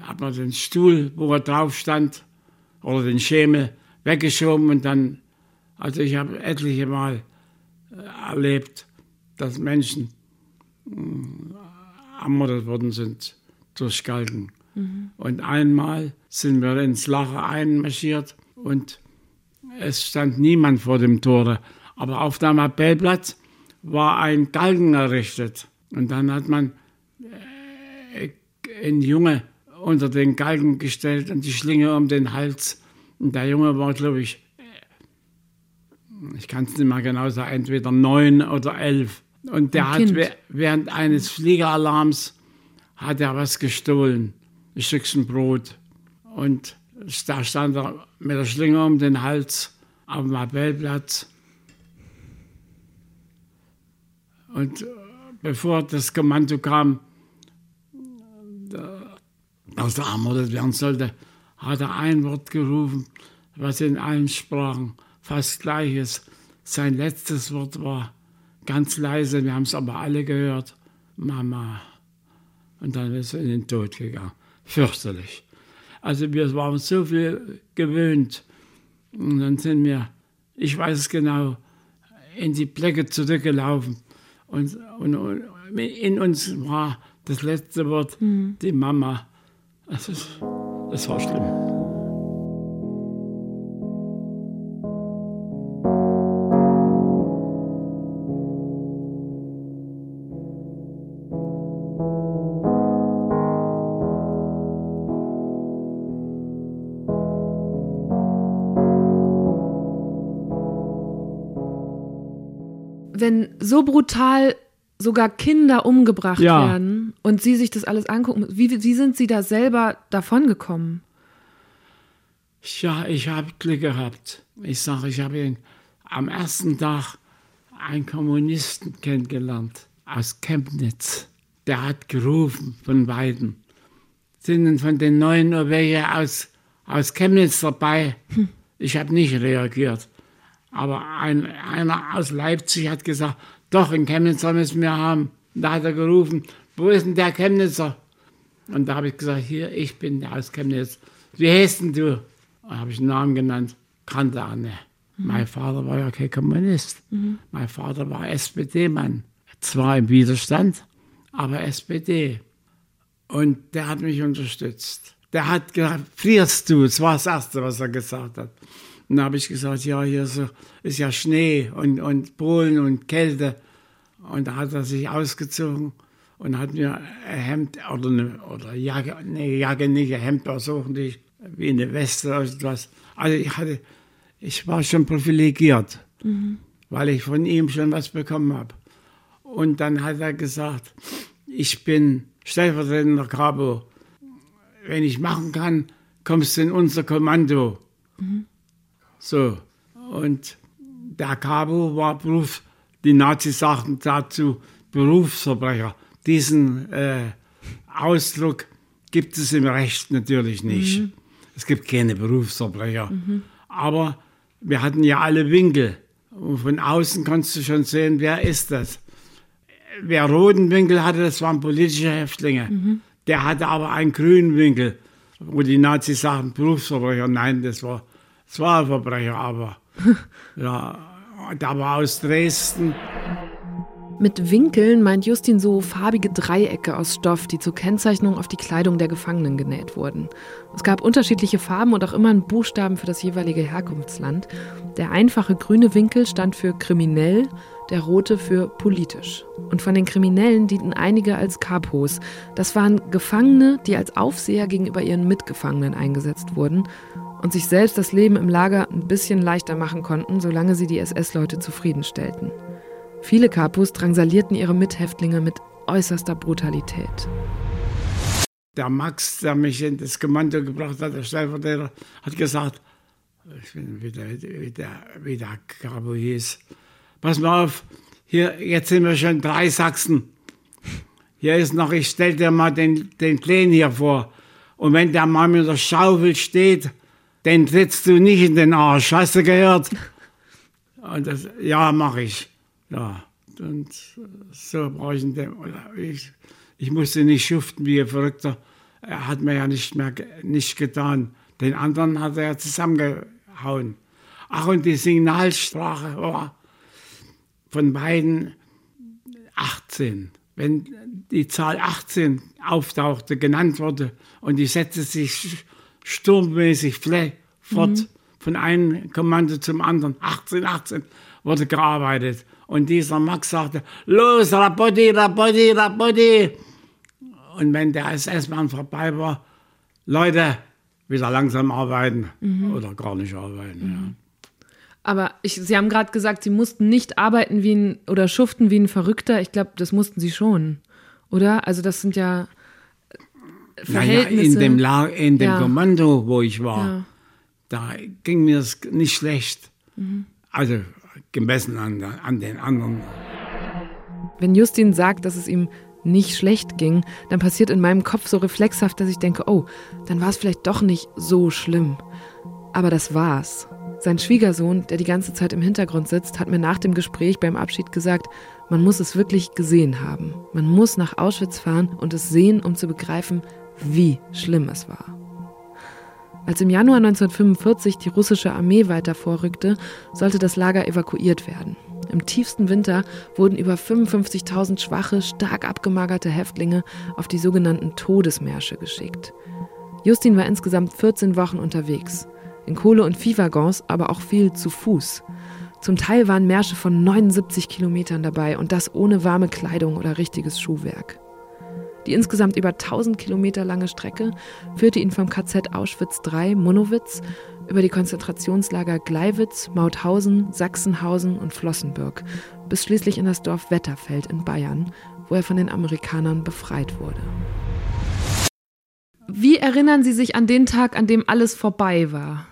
hat man den Stuhl, wo er drauf stand, oder den Schemel weggeschoben und dann, also ich habe etliche Mal äh, erlebt, dass Menschen äh, ermordet worden sind durch Galgen. Mhm. Und einmal sind wir ins Lager einmarschiert und es stand niemand vor dem Tore. Aber auf dem Appellplatz war ein Galgen errichtet. Und dann hat man äh, einen Junge unter den Galgen gestellt und die Schlinge um den Hals. Und der Junge war, glaube ich, äh, ich kann es nicht mehr genau sagen, entweder neun oder elf. Und der ein hat kind. während eines Fliegeralarms hat er was gestohlen, ein Stückchen Brot. Und da stand er mit der Schlinge um den Hals auf dem Appellplatz. Und äh, bevor das Kommando kam, dass er ermordet werden sollte, hat er ein Wort gerufen, was in allen Sprachen fast gleich ist. Sein letztes Wort war ganz leise, wir haben es aber alle gehört, Mama. Und dann ist er in den Tod gegangen. Fürchterlich. Also wir waren so viel gewöhnt. Und dann sind wir, ich weiß es genau, in die Blöcke zurückgelaufen. Und, und, und in uns war das letzte Wort mhm. die Mama. Das, ist, das war schlimm. So brutal sogar Kinder umgebracht ja. werden und sie sich das alles angucken, wie, wie sind sie da selber davongekommen? Ja, ich habe Glück gehabt. Ich sage, ich habe am ersten Tag einen Kommunisten kennengelernt aus Chemnitz. Der hat gerufen von beiden. Sind von den neuen welche aus, aus Chemnitz dabei? Hm. Ich habe nicht reagiert. Aber ein, einer aus Leipzig hat gesagt, doch, in Chemnitzer müssen wir haben. Da hat er gerufen, wo ist denn der Chemnitzer? Und da habe ich gesagt, hier, ich bin der aus Chemnitz. Wie heißt denn du? Da habe ich einen Namen genannt, kannte er nicht. Mhm. Mein Vater war ja kein Kommunist. Mhm. Mein Vater war SPD-Mann. Zwar im Widerstand, aber SPD. Und der hat mich unterstützt. Der hat gesagt, frierst du? Das war das Erste, was er gesagt hat. Und da habe ich gesagt, ja, hier ist, ist ja Schnee und, und Polen und Kälte. Und da hat er sich ausgezogen und hat mir ein Hemd oder eine oder Jacke, nee, Jacke nicht, ein Hemd nicht, wie eine Weste oder etwas. Also ich hatte, ich war schon privilegiert, mhm. weil ich von ihm schon was bekommen habe. Und dann hat er gesagt, ich bin stellvertretender Cabo. Wenn ich machen kann, kommst du in unser Kommando. Mhm. So. Und der Cabo war Beruf, die Nazis sagten dazu Berufsverbrecher. Diesen äh, Ausdruck gibt es im Recht natürlich nicht. Mhm. Es gibt keine Berufsverbrecher. Mhm. Aber wir hatten ja alle Winkel. Und von außen konntest du schon sehen, wer ist das. Wer roten Winkel hatte, das waren politische Häftlinge. Mhm. Der hatte aber einen grünen Winkel, wo die Nazis sagten, Berufsverbrecher. Nein, das war, ein Verbrecher, aber ja, der war aus Dresden. Mit Winkeln meint Justin so farbige Dreiecke aus Stoff, die zur Kennzeichnung auf die Kleidung der Gefangenen genäht wurden. Es gab unterschiedliche Farben und auch immer einen Buchstaben für das jeweilige Herkunftsland. Der einfache grüne Winkel stand für kriminell, der rote für politisch. Und von den Kriminellen dienten einige als Kapos. Das waren Gefangene, die als Aufseher gegenüber ihren Mitgefangenen eingesetzt wurden und sich selbst das Leben im Lager ein bisschen leichter machen konnten, solange sie die SS-Leute zufriedenstellten. Viele Kapus drangsalierten ihre Mithäftlinge mit äußerster Brutalität. Der Max, der mich in das Kommando gebracht hat, der Stellvertreter, hat gesagt, ich bin wieder, wieder, wieder Cabo hieß, pass mal auf, hier, jetzt sind wir schon drei Sachsen. Hier ist noch, ich stell dir mal den, den Kleinen hier vor. Und wenn der mal mit der Schaufel steht, den trittst du nicht in den Arsch. Hast du gehört? Und das, ja, mach ich. Ja, und so brauche ich, ich, ich musste nicht schuften wie ein Verrückter. Er hat mir ja nicht mehr nicht getan. Den anderen hat er zusammengehauen. Ach, und die Signalsprache war von beiden 18. Wenn die Zahl 18 auftauchte, genannt wurde und die setzte sich sturmmäßig fort mhm. von einem Kommando zum anderen, 18, 18, wurde gearbeitet. Und dieser Max sagte, los, Rapotti, Rapotti, Rapotti. Und wenn der SS-Mann vorbei war, Leute, wieder langsam arbeiten mhm. oder gar nicht arbeiten. Mhm. Ja. Aber ich, Sie haben gerade gesagt, Sie mussten nicht arbeiten wie ein oder schuften wie ein Verrückter. Ich glaube, das mussten Sie schon, oder? Also das sind ja Verhältnisse. Naja, in dem, La in dem ja. Kommando, wo ich war, ja. da ging mir es nicht schlecht. Mhm. Also gemessen an, an den anderen. Wenn Justin sagt, dass es ihm nicht schlecht ging, dann passiert in meinem Kopf so reflexhaft, dass ich denke, oh, dann war es vielleicht doch nicht so schlimm. Aber das war's. Sein Schwiegersohn, der die ganze Zeit im Hintergrund sitzt, hat mir nach dem Gespräch beim Abschied gesagt, man muss es wirklich gesehen haben. Man muss nach Auschwitz fahren und es sehen, um zu begreifen, wie schlimm es war. Als im Januar 1945 die russische Armee weiter vorrückte, sollte das Lager evakuiert werden. Im tiefsten Winter wurden über 55.000 schwache, stark abgemagerte Häftlinge auf die sogenannten Todesmärsche geschickt. Justin war insgesamt 14 Wochen unterwegs. In Kohle- und Viehwaggons, aber auch viel zu Fuß. Zum Teil waren Märsche von 79 Kilometern dabei und das ohne warme Kleidung oder richtiges Schuhwerk. Die insgesamt über 1000 Kilometer lange Strecke führte ihn vom KZ Auschwitz III Monowitz über die Konzentrationslager Gleiwitz, Mauthausen, Sachsenhausen und Flossenbürg bis schließlich in das Dorf Wetterfeld in Bayern, wo er von den Amerikanern befreit wurde. Wie erinnern Sie sich an den Tag, an dem alles vorbei war?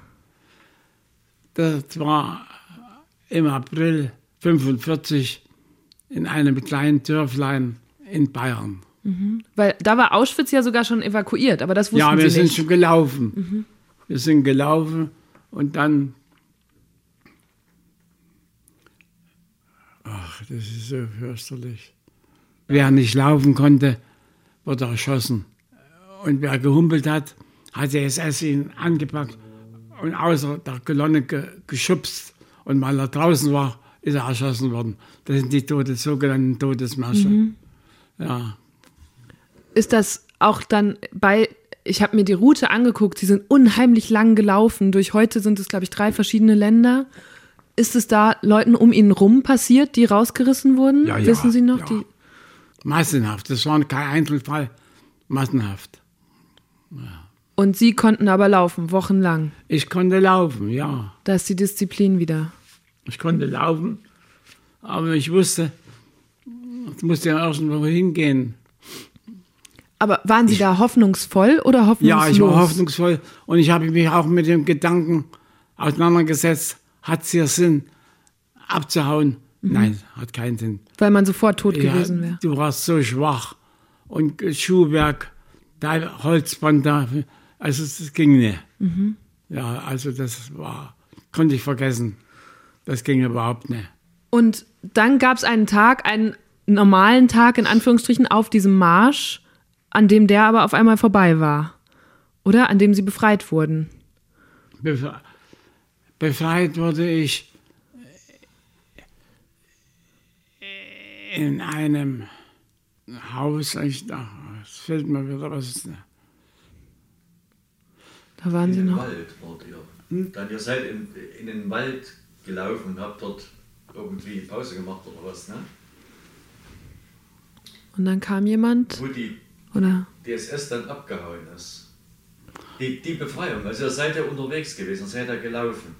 Das war im April 1945 in einem kleinen Dörflein in Bayern. Mhm. Weil da war Auschwitz ja sogar schon evakuiert, aber das wussten Sie nicht. Ja, wir sind schon gelaufen. Mhm. Wir sind gelaufen und dann. Ach, das ist so fürchterlich. Wer nicht laufen konnte, wurde erschossen. Und wer gehumpelt hat, hat der SS ihn angepackt und außer der Kolonne ge geschubst. Und weil er draußen war, ist er erschossen worden. Das sind die Todes, sogenannten Todesmärsche. Mhm. Ja. Ist das auch dann bei, ich habe mir die Route angeguckt, sie sind unheimlich lang gelaufen. Durch heute sind es, glaube ich, drei verschiedene Länder. ist es da Leuten um ihn rum passiert, die rausgerissen wurden? Ja, ja, Wissen Sie noch? ja. Die, Massenhaft. Das war kein Einzelfall. Massenhaft. und Sie konnten aber laufen, wochenlang. Ich konnte laufen, ja. Da ist die Disziplin wieder. Ich konnte laufen, aber ich wusste, es musste ja irgendwo hingehen. Aber waren Sie da hoffnungsvoll oder hoffnungslos? Ja, ich war hoffnungsvoll und ich habe mich auch mit dem Gedanken auseinandergesetzt, hat es hier Sinn, abzuhauen? Nein, hat keinen Sinn. Weil man sofort tot Ja, gewesen wäre. du warst so schwach und Schuhwerk, da Holzband da, also es ging nicht. Mhm. Ja, also das war, konnte ich vergessen. Das ging überhaupt nicht. Und dann gab es einen Tag, einen normalen Tag in Anführungsstrichen auf diesem Marsch, an dem der aber auf einmal vorbei war. Oder? An dem sie befreit wurden. Befre befreit wurde ich in einem Haus, ich, ach, es fällt mir wieder was. ist, Da waren In sie den noch. Wald wart ihr. Dann ihr seid in, in den Wald gelaufen und habt dort irgendwie Pause gemacht oder was, ne? Und dann kam jemand, Wo die oder? DSS dann abgehauen ist. Die, die Befreiung, also ihr seid ja unterwegs gewesen, seid ja gelaufen.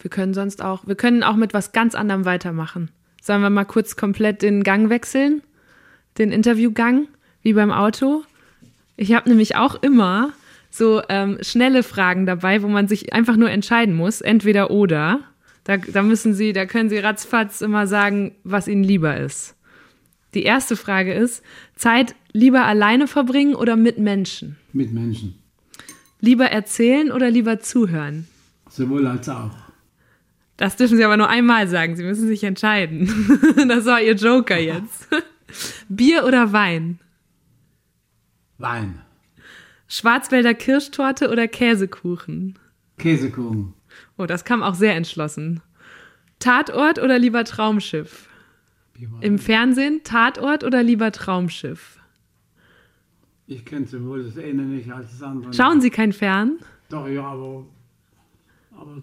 Wir können sonst auch, wir können auch mit was ganz anderem weitermachen. Sollen wir mal kurz komplett den Gang wechseln? Den Interviewgang, wie beim Auto? Ich habe nämlich auch immer so ähm, schnelle Fragen dabei, wo man sich einfach nur entscheiden muss, entweder oder. Da, da müssen Sie, da können Sie ratzfatz immer sagen, was Ihnen lieber ist. Die erste Frage ist: Zeit lieber alleine verbringen oder mit Menschen? Mit Menschen. Lieber erzählen oder lieber zuhören? Sowohl als auch. Das dürfen Sie aber nur einmal sagen. Sie müssen sich entscheiden. Das war Ihr Joker jetzt. Bier oder Wein? Wein. Schwarzwälder Kirschtorte oder Käsekuchen? Käsekuchen. Oh, das kam auch sehr entschlossen. Tatort oder lieber Traumschiff? Im Fernsehen Tatort oder lieber Traumschiff? Ich kenne sowohl das eine nicht als das andere. Schauen Sie kein Fern? Doch, ja, aber, aber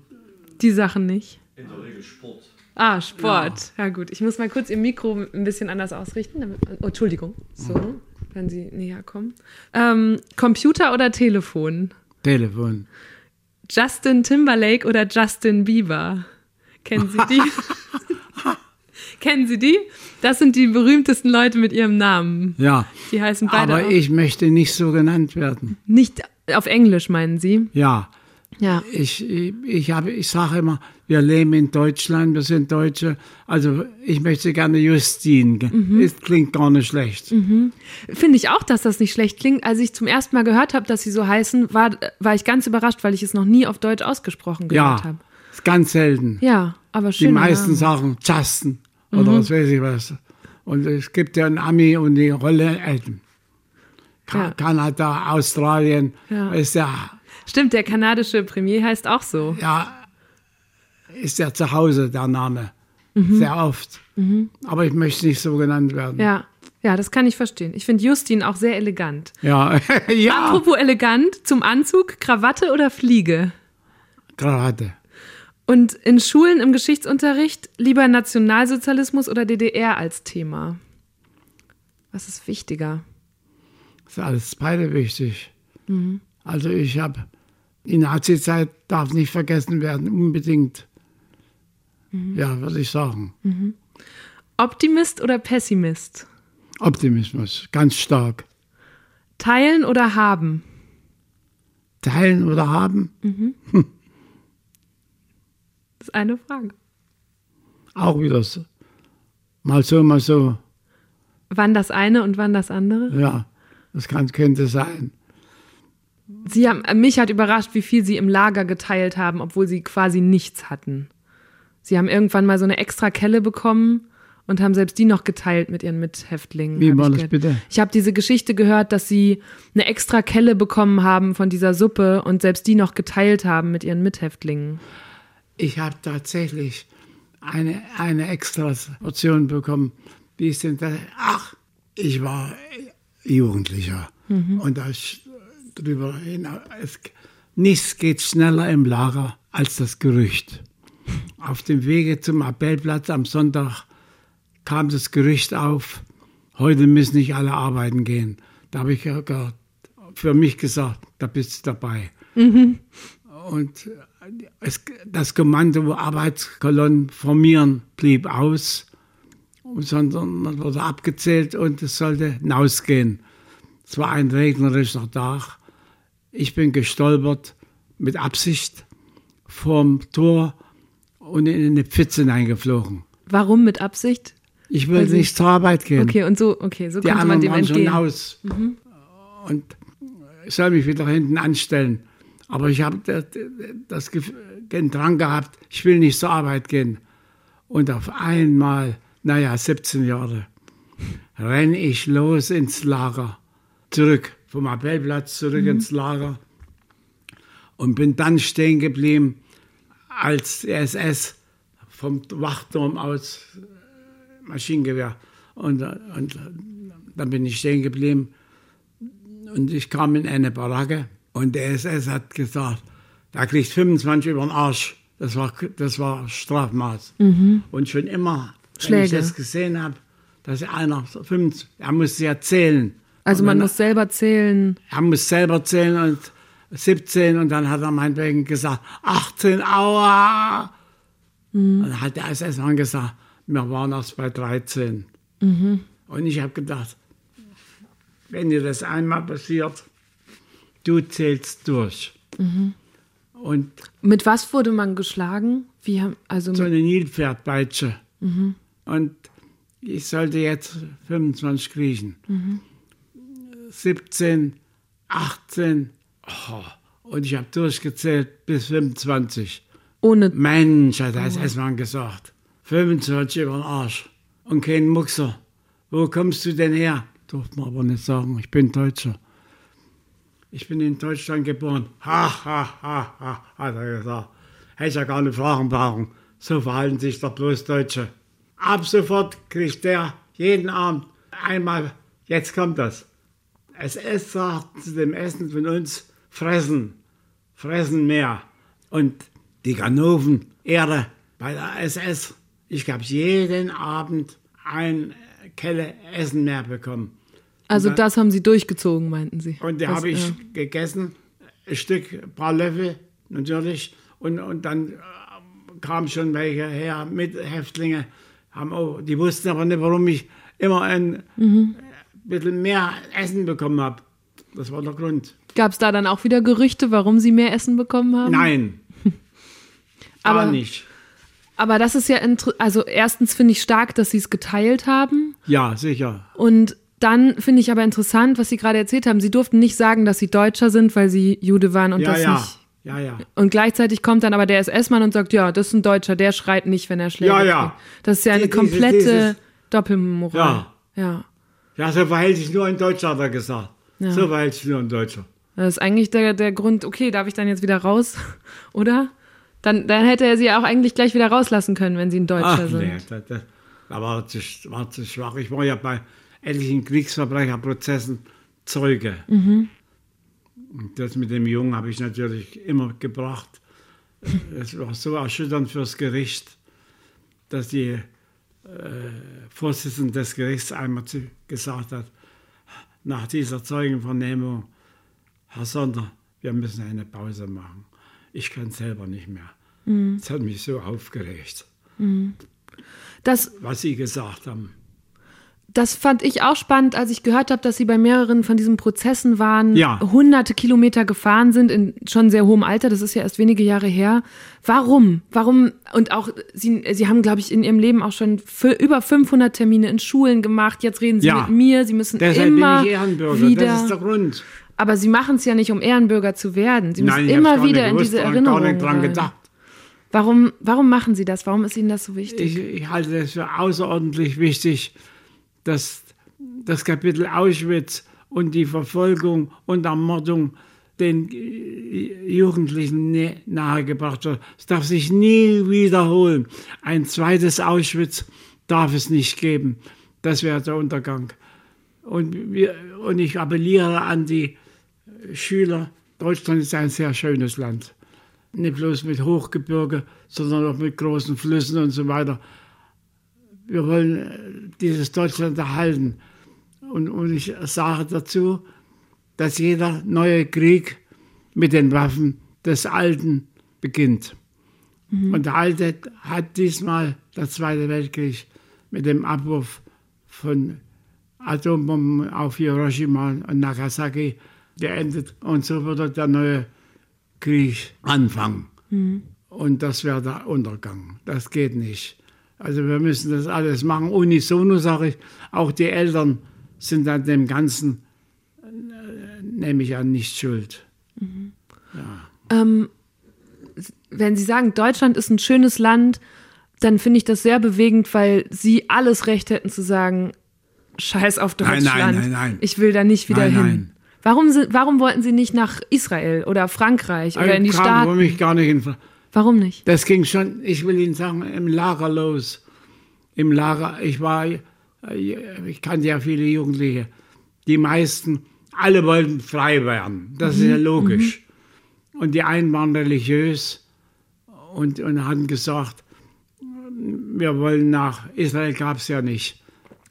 Die Sachen nicht. In der Regel Sport. Ah, Sport. Ja. gut. Ich muss mal kurz Ihr Mikro ein bisschen anders ausrichten. Damit, oh, Entschuldigung. So, wenn Sie näher kommen. Ähm, Computer oder Telefon? Telefon. Justin Timberlake oder Justin Bieber? Kennen Sie die? Kennen Sie die? Das sind die berühmtesten Leute mit ihrem Namen. Ja. Die heißen beide Aber auch- ich möchte nicht so genannt werden. nicht auf Englisch, meinen Sie? Ja. Ja. Ich, ich, habe, ich sage immer, wir leben in Deutschland, wir sind Deutsche. Also ich möchte gerne Justin. Es klingt gar nicht schlecht. Finde ich auch, dass das nicht schlecht klingt. Als ich zum ersten Mal gehört habe, dass sie so heißen, war, war ich ganz überrascht, weil ich es noch nie auf Deutsch ausgesprochen gehört Ja, habe. ganz selten. Ja, aber Die schön. meisten sagen Justin oder was weiß ich was. Und es gibt ja einen Ami und die Rolle Elton. Ka Ja. Kanada, Australien, Ja. ist ja, Stimmt, der kanadische Premier heißt auch so. ja, ist ja zu Hause der Name. Mhm. Sehr oft. Aber ich möchte nicht so genannt werden. Ja, ja, das kann ich verstehen. Ich finde Justin auch sehr elegant. Ja, ja. Apropos elegant, zum Anzug, Krawatte oder Fliege? Krawatte. Und in Schulen im Geschichtsunterricht lieber Nationalsozialismus oder DDR als Thema? Was ist wichtiger? ist alles beide wichtig. Mhm. Also ich habe, die Nazi-Zeit darf nicht vergessen werden, unbedingt. Mhm. Ja, würde ich sagen. Optimist oder Pessimist? Optimismus, ganz stark. Teilen oder haben? Teilen oder haben, Das ist eine Frage. auch wieder so. Mal so, mal so. Wann das eine und wann das andere? Ja, das kann, könnte sein. Sie haben, mich hat überrascht, wie viel Sie im Lager geteilt haben, obwohl Sie quasi nichts hatten. Sie haben irgendwann mal so eine extra Kelle bekommen und haben selbst die noch geteilt mit Ihren Mithäftlingen. Wie war das gehört. bitte? Ich habe diese Geschichte gehört, dass Sie eine extra Kelle bekommen haben von dieser Suppe und selbst die noch geteilt haben mit Ihren Mithäftlingen. Ich habe tatsächlich eine, eine extra Portion bekommen. Wie ist denn das? Ach, ich war Jugendlicher. Und da drüber hinaus, es, nichts geht schneller im Lager als das Gerücht. auf dem Wege zum Appellplatz am Sonntag kam das Gerücht auf, heute müssen nicht alle arbeiten gehen. Da habe ich für mich gesagt, da bist du dabei. Mhm. Und das Kommando Arbeitskolonnen formieren blieb aus, sondern man wurde abgezählt und es sollte hinausgehen. Es war ein regnerischer Tag. Ich bin gestolpert mit Absicht vorm Tor und in eine Pfütze hineingeflogen. Warum mit Absicht? Ich wollte nicht zur Arbeit gehen. Okay, und so, okay, so Die konnte man dem waren schon entgehen. aus. Mhm. Und ich soll mich wieder hinten anstellen. Aber ich habe das, das den Drang gehabt, ich will nicht zur Arbeit gehen. Und auf einmal, naja, 17 Jahre, renne ich los ins Lager. Zurück, vom Appellplatz zurück ins Lager. Und bin dann stehen geblieben, als der SS vom Wachturm aus äh, Maschinengewehr. Und, äh, und äh, dann bin ich stehen geblieben. Und ich kam in eine Baracke und der SS hat gesagt, da kriegt 25 über den Arsch. Das war, das war Strafmaß. Und schon immer, wenn ich Schläge. das gesehen habe, dass einer, so 25, er musste ja zählen. Also man dann- muss selber zählen. er muss selber zählen und 17 und dann hat er meinetwegen gesagt, 18, aua. Und dann hat der SS-Mann gesagt, wir waren erst bei 13. Und ich habe gedacht, wenn dir das einmal passiert, du zählst durch. Und Mit was wurde man geschlagen? Wie haben, also so eine Nilpferdpeitsche. Und ich sollte jetzt 25 kriechen. 17, 18, oh, und ich habe durchgezählt bis 25. ohne. Mensch, hat der SS-Mann gesagt. 25 über den Arsch. Und kein Muxer. Wo kommst du denn her? Durfte man aber nicht sagen, ich bin Deutscher. Ich bin in Deutschland geboren. Ha, ha, ha, ha, hat er gesagt. Hätte ja gar nicht fragen brauchen. So verhalten sich doch bloß Deutsche. Ab sofort kriegt der jeden Abend einmal, jetzt kommt das. SS sagt zu dem Essen von uns, fressen, fressen mehr. Und die Ganoven, Ehre bei der SS. Ich habe jeden Abend ein Kelle Essen mehr bekommen. Also dann- das haben sie durchgezogen, meinten sie. Und Das, habe ich ja. gegessen, ein Stück, ein paar Löffel natürlich. Und, und dann äh, kamen schon welche her mit Häftlinge. Haben auch, die wussten aber nicht, warum ich immer ein Mhm. äh, bisschen mehr Essen bekommen habe. Das war der Grund. Gab es da dann auch wieder Gerüchte, warum sie mehr Essen bekommen haben? Nein, Aber- gar nicht. Aber das ist ja, also erstens finde ich stark, dass sie es geteilt haben. Ja, sicher. Und dann finde ich aber interessant, was Sie gerade erzählt haben. Sie durften nicht sagen, dass Sie Deutscher sind, weil Sie Jude waren und Ja, das ja. nicht. Ja, ja. Und gleichzeitig kommt dann aber der SS-Mann und sagt, ja, das ist ein Deutscher, der schreit nicht, wenn er schlägt. Ja, ja. Das ist ja eine Die- diese- komplette dieses- Doppelmoral. Ja. Ja, so verhält sich nur ein Deutscher, hat er gesagt. Ja. So verhält sich nur ein Deutscher. Das ist eigentlich der, der Grund, okay, darf ich dann jetzt wieder raus? Oder? Dann, dann hätte er sie ja auch eigentlich gleich wieder rauslassen können, wenn sie ein Deutscher Ach sind. nee, da, da, da war, zu, war zu schwach. Ich war ja bei etlichen Kriegsverbrecherprozessen Zeuge. Mhm. Das mit dem Jungen habe ich natürlich immer gebracht. Es war so erschütternd fürs Gericht, dass die äh, Vorsitzende des Gerichts einmal zu, gesagt hat, nach dieser Zeugenvernehmung, Herr Sonder, wir müssen eine Pause machen. Ich kann selber nicht mehr. Mhm. Das hat mich so aufgeregt Das, was Sie gesagt haben. Das fand ich auch spannend, als ich gehört habe, dass Sie bei mehreren von diesen Prozessen waren, Ja. hunderte Kilometer gefahren sind, in schon sehr hohem Alter, das ist ja erst wenige Jahre her. Warum? Warum? Und auch, Sie, Sie haben, glaube ich, in Ihrem Leben auch schon über 500 Termine in Schulen gemacht. Jetzt reden Sie Ja. mit mir, Sie müssen Deshalb immer bin ich Ehrenbürger. wieder... Das ist der Grund. Aber Sie machen es ja nicht, um Ehrenbürger zu werden. Sie müssen Nein, immer gar wieder nicht in diese gar Erinnerung nicht dran rein. gedacht. Warum, warum machen Sie das? Warum ist Ihnen das so wichtig? Ich, ich halte es für außerordentlich wichtig, dass das Kapitel Auschwitz und die Verfolgung und Ermordung den äh, Jugendlichen nä- nahegebracht wird. Es darf sich nie wiederholen. Ein zweites Auschwitz darf es nicht geben. Das wäre der Untergang. Und, wir, und ich appelliere an die Schüler, Deutschland ist ein sehr schönes Land. nicht bloß mit Hochgebirge, sondern auch mit großen Flüssen und so weiter. Wir wollen äh, dieses Deutschland erhalten. Und, und ich sage dazu, dass jeder neue Krieg mit den Waffen des Alten beginnt. Mhm. Und der Alte hat diesmal der Zweite Weltkrieg mit dem Abwurf von Atombomben auf Hiroshima und Nagasaki geendet. Und so würde der neue Krieg anfangen. Mhm. Und das wäre der Untergang. Das geht nicht. Also wir müssen das alles machen. Unisono sage ich, auch die Eltern sind an dem Ganzen, äh, nehme ich an, nicht schuld. Mhm. Ja. Ähm, wenn Sie sagen, Deutschland ist ein schönes Land, dann finde ich das sehr bewegend, weil Sie alles Recht hätten zu sagen, Scheiß auf Deutschland. Nein, nein, nein, nein. Ich will da nicht wieder nein, hin. Nein. Warum, warum wollten Sie nicht nach Israel oder Frankreich oder in die Staaten? Mich gar nicht in warum nicht? Das ging schon, ich will Ihnen sagen, im Lager los. Im Lager, ich war, ich kannte ja viele Jugendliche. Die meisten, alle wollten frei werden. Das mhm. ist ja mhm, logisch. Mhm. Und die einen waren religiös und, und hatten gesagt, wir wollen nach, Israel gab es ja nicht.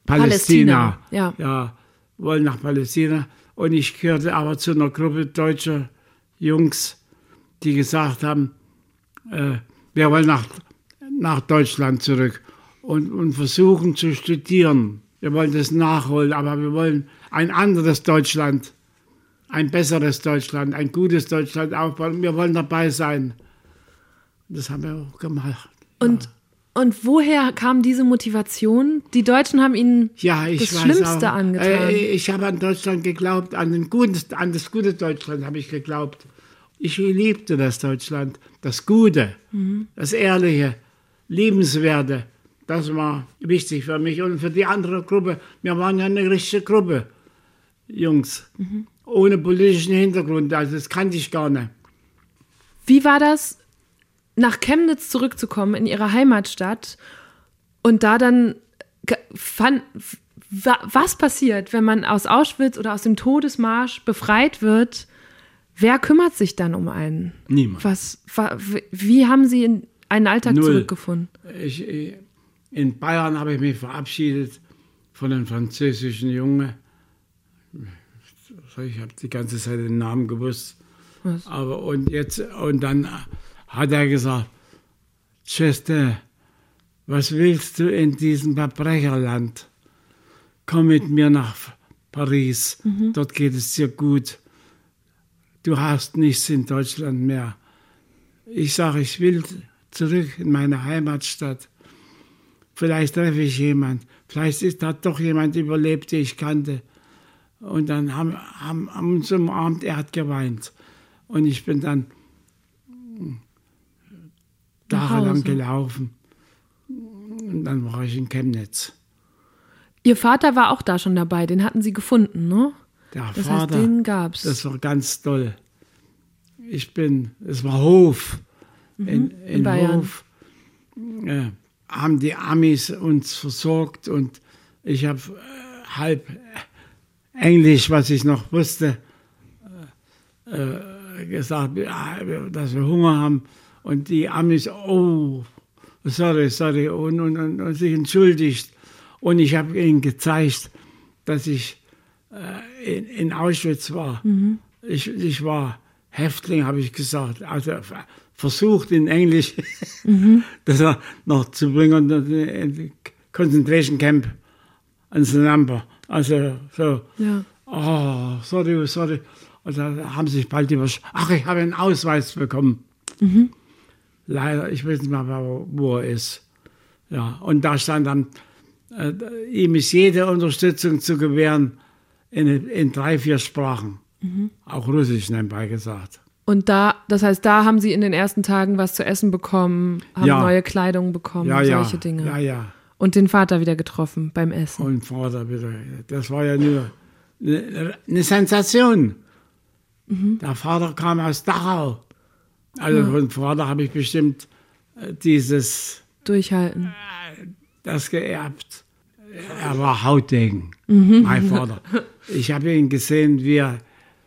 Palästina. Palästina. Ja. ja, wollen nach Palästina. Und ich gehörte aber zu einer Gruppe deutscher Jungs, die gesagt haben, äh, wir wollen nach, nach Deutschland zurück und, und versuchen zu studieren. Wir wollen das nachholen, aber wir wollen ein anderes Deutschland, ein besseres Deutschland, ein gutes Deutschland aufbauen. Wir wollen dabei sein. Das haben wir auch gemacht. Und ja. Und woher kam diese Motivation? Die Deutschen haben ihnen ja, das Schlimmste auch. angetan. Äh, ich habe an Deutschland geglaubt, an, guten, an das gute Deutschland habe ich geglaubt. Ich liebte das Deutschland, das Gute, mhm. das Ehrliche, Liebenswerte. Das war wichtig für mich und für die andere Gruppe. Wir waren ja eine richtige Gruppe, Jungs, mhm. ohne politischen Hintergrund. Also das kannte ich gar nicht. Wie war das nach Chemnitz zurückzukommen, in ihre Heimatstadt und da dann fand, was passiert, wenn man aus Auschwitz oder aus dem Todesmarsch befreit wird? Wer kümmert sich dann um einen? Niemand. Was, wie haben Sie in einen Alltag Null. zurückgefunden? Ich, in Bayern habe ich mich verabschiedet von einem französischen Junge. Ich habe die ganze Zeit den Namen gewusst. Was? Aber und jetzt und dann hat er gesagt, Chester, was willst du in diesem Verbrecherland? Komm mit mir nach Paris, mhm. dort geht es dir gut. Du hast nichts in Deutschland mehr. Ich sage, ich will zurück in meine Heimatstadt. Vielleicht treffe ich jemand. Vielleicht ist da doch jemand überlebt, den ich kannte. Und dann haben, haben, haben uns umarmt, er hat geweint. Und ich bin dann tagelang gelaufen. Und dann war ich in Chemnitz. Ihr Vater war auch da schon dabei, den hatten Sie gefunden, ne? Der das Vater, heißt, den gab's. Das war ganz toll. Ich bin, es war Hof. Mhm, in, in, in, Bayern. Hof äh, haben die Amis uns versorgt und ich habe äh, halb Englisch, was ich noch wusste, äh, äh gesagt, dass wir Hunger haben. Und die Amis, oh, sorry, sorry, und, und, und, und sich entschuldigt. Und ich habe ihnen gezeigt, dass ich in, in, Auschwitz war. Mhm. Ich, ich war Häftling, habe ich gesagt. Also versucht in Englisch mhm. das noch zu bringen. Und Concentration Camp ans Number. Also so, ja. oh, sorry, sorry. Und da haben sich bald über, ach, ich habe einen Ausweis bekommen. Mhm leider, ich weiß nicht mehr, wo er ist. Ja, und da stand dann, äh, ihm ist jede Unterstützung zu gewähren in, in drei, vier Sprachen. Mhm. Auch Russisch nebenbei gesagt. Und da, das heißt, da haben Sie in den ersten Tagen was zu essen bekommen, haben ja. neue Kleidung bekommen, ja, solche ja. Dinge. Ja, ja. Und den Vater wieder getroffen beim Essen. Und Vater wieder. Das war ja nur eine, eine Sensation. Mhm. Der Vater kam aus Dachau. Also ja. von Vater habe ich bestimmt äh, dieses Durchhalten. Äh, das geerbt. Er war hautdegen, mhm. mein Vater. Ich habe ihn gesehen, wie er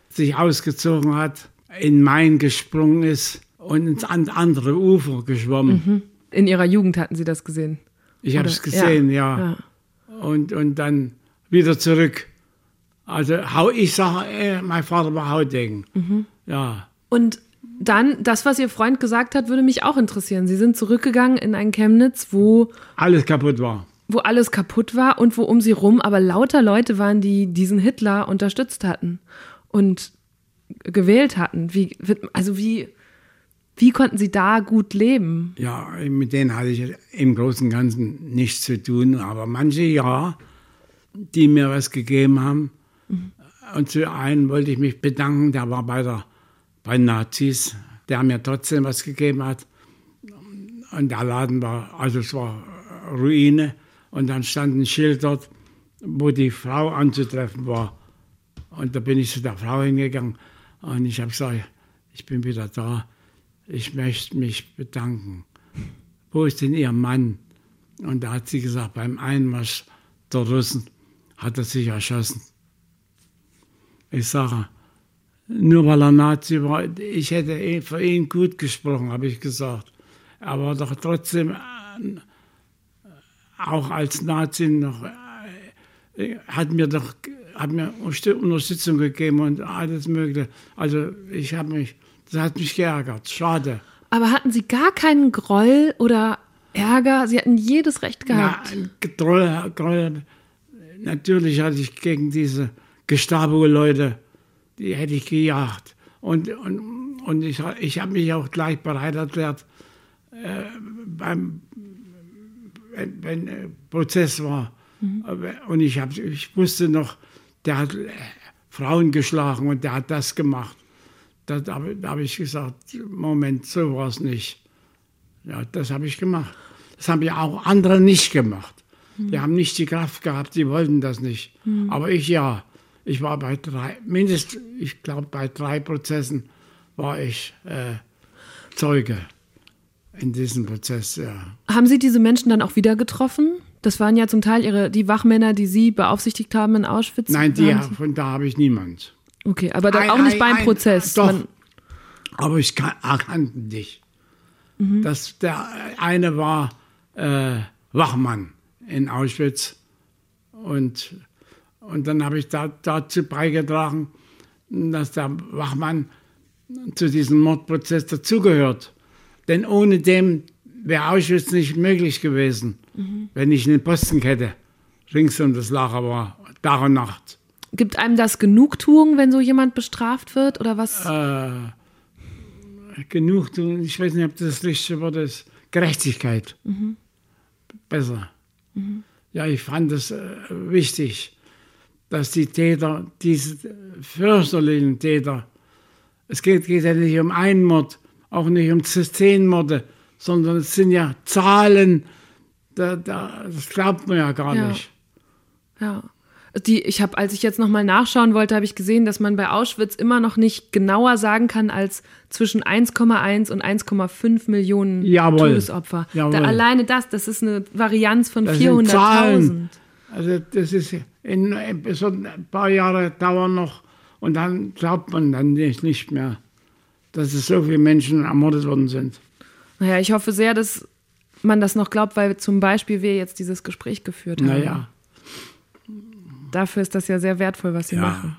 sich ausgezogen hat, in Main gesprungen ist und ins andere Ufer geschwommen. Mhm. In Ihrer Jugend hatten Sie das gesehen? Ich habe es gesehen, ja. ja. Und, und dann wieder zurück. Also ich sage, äh, mein Vater war Hautdegen. Mhm. Ja. Und dann, das, was Ihr Freund gesagt hat, würde mich auch interessieren. Sie sind zurückgegangen in ein Chemnitz, wo alles kaputt war. Wo alles kaputt war und wo um Sie rum aber lauter Leute waren, die diesen Hitler unterstützt hatten und gewählt hatten. Wie, also wie, wie konnten Sie da gut leben? Ja, mit denen hatte ich im Großen und Ganzen nichts zu tun, aber manche ja, die mir was gegeben haben. Mhm. Und zu einem wollte ich mich bedanken, der war bei der bei Nazis, der mir trotzdem was gegeben hat. Und der Laden war, also es war Ruine. Und dann stand ein Schild dort, wo die Frau anzutreffen war. Und da bin ich zu der Frau hingegangen und ich habe gesagt, ich bin wieder da. Ich möchte mich bedanken. Wo ist denn Ihr Mann? Und da hat sie gesagt, beim Einmarsch der Russen hat er sich erschossen. Ich sage, nur weil er Nazi war. Ich hätte für ihn gut gesprochen, habe ich gesagt. Er war doch trotzdem auch als Nazi noch, äh, hat mir doch hat mir Unterstützung gegeben und alles Mögliche. Also ich habe mich, das hat mich geärgert. Schade. Aber hatten Sie gar keinen Groll oder Ärger? Sie hatten jedes Recht gehabt. Ja, Groll, Groll. Natürlich hatte ich gegen diese Gestapo-Leute die hätte ich gejagt. Und, und, und ich, ich habe mich auch gleich bereit erklärt, äh, beim, wenn, wenn äh, Prozess war. Mhm. Und ich, hab, ich wusste noch, der hat äh, Frauen geschlagen und der hat das gemacht. Da, da, da habe ich gesagt, Moment, so war es nicht. Ja, das habe ich gemacht. Das haben ja auch andere nicht gemacht. Mhm. Die haben nicht die Kraft gehabt, die wollten das nicht. Mhm. Aber ich ja. Ich war bei drei, mindestens, ich glaube, bei drei Prozessen war ich äh, Zeuge in diesem Prozess. Ja. Haben Sie diese Menschen dann auch wieder getroffen? Das waren ja zum Teil ihre, die Wachmänner, die Sie beaufsichtigt haben in Auschwitz. Nein, die, von da habe ich niemand. Okay, aber dann ein, auch nicht ein, beim ein, Prozess. Doch, Man aber ich kan erkannte dich. Mhm. Das, der eine war äh, Wachmann in Auschwitz und und dann habe ich da, dazu beigetragen, dass der Wachmann zu diesem Mordprozess dazugehört. Denn ohne dem wäre Auschwitz nicht möglich gewesen, mhm. wenn ich eine Postenkette rings um das Lager war, Tag und Nacht. Gibt einem das Genugtuung, wenn so jemand bestraft wird oder was? Äh, Genugtuung, ich weiß nicht, ob das richtige Wort ist. Gerechtigkeit. Mhm. Besser. Mhm. Ja, ich fand das äh, wichtig dass die Täter, diese fürchterlichen Täter, es geht, geht ja nicht um einen Mord, auch nicht um zehn Morde, sondern es sind ja Zahlen, da, da, das glaubt man ja gar ja. nicht. Ja. Die, ich habe, als ich jetzt nochmal nachschauen wollte, habe ich gesehen, dass man bei Auschwitz immer noch nicht genauer sagen kann als zwischen 1,1 und 1,5 Millionen Jawohl. Todesopfer. Jawohl. Da, alleine das, das ist eine Varianz von 400.000. Also das ist in, in so ein paar Jahre dauern noch und dann glaubt man dann nicht, nicht mehr, dass es so viele Menschen ermordet worden sind. Naja, ich hoffe sehr, dass man das noch glaubt, weil zum Beispiel wir jetzt dieses Gespräch geführt haben. Naja. Dafür ist das ja sehr wertvoll, was Sie ja. machen.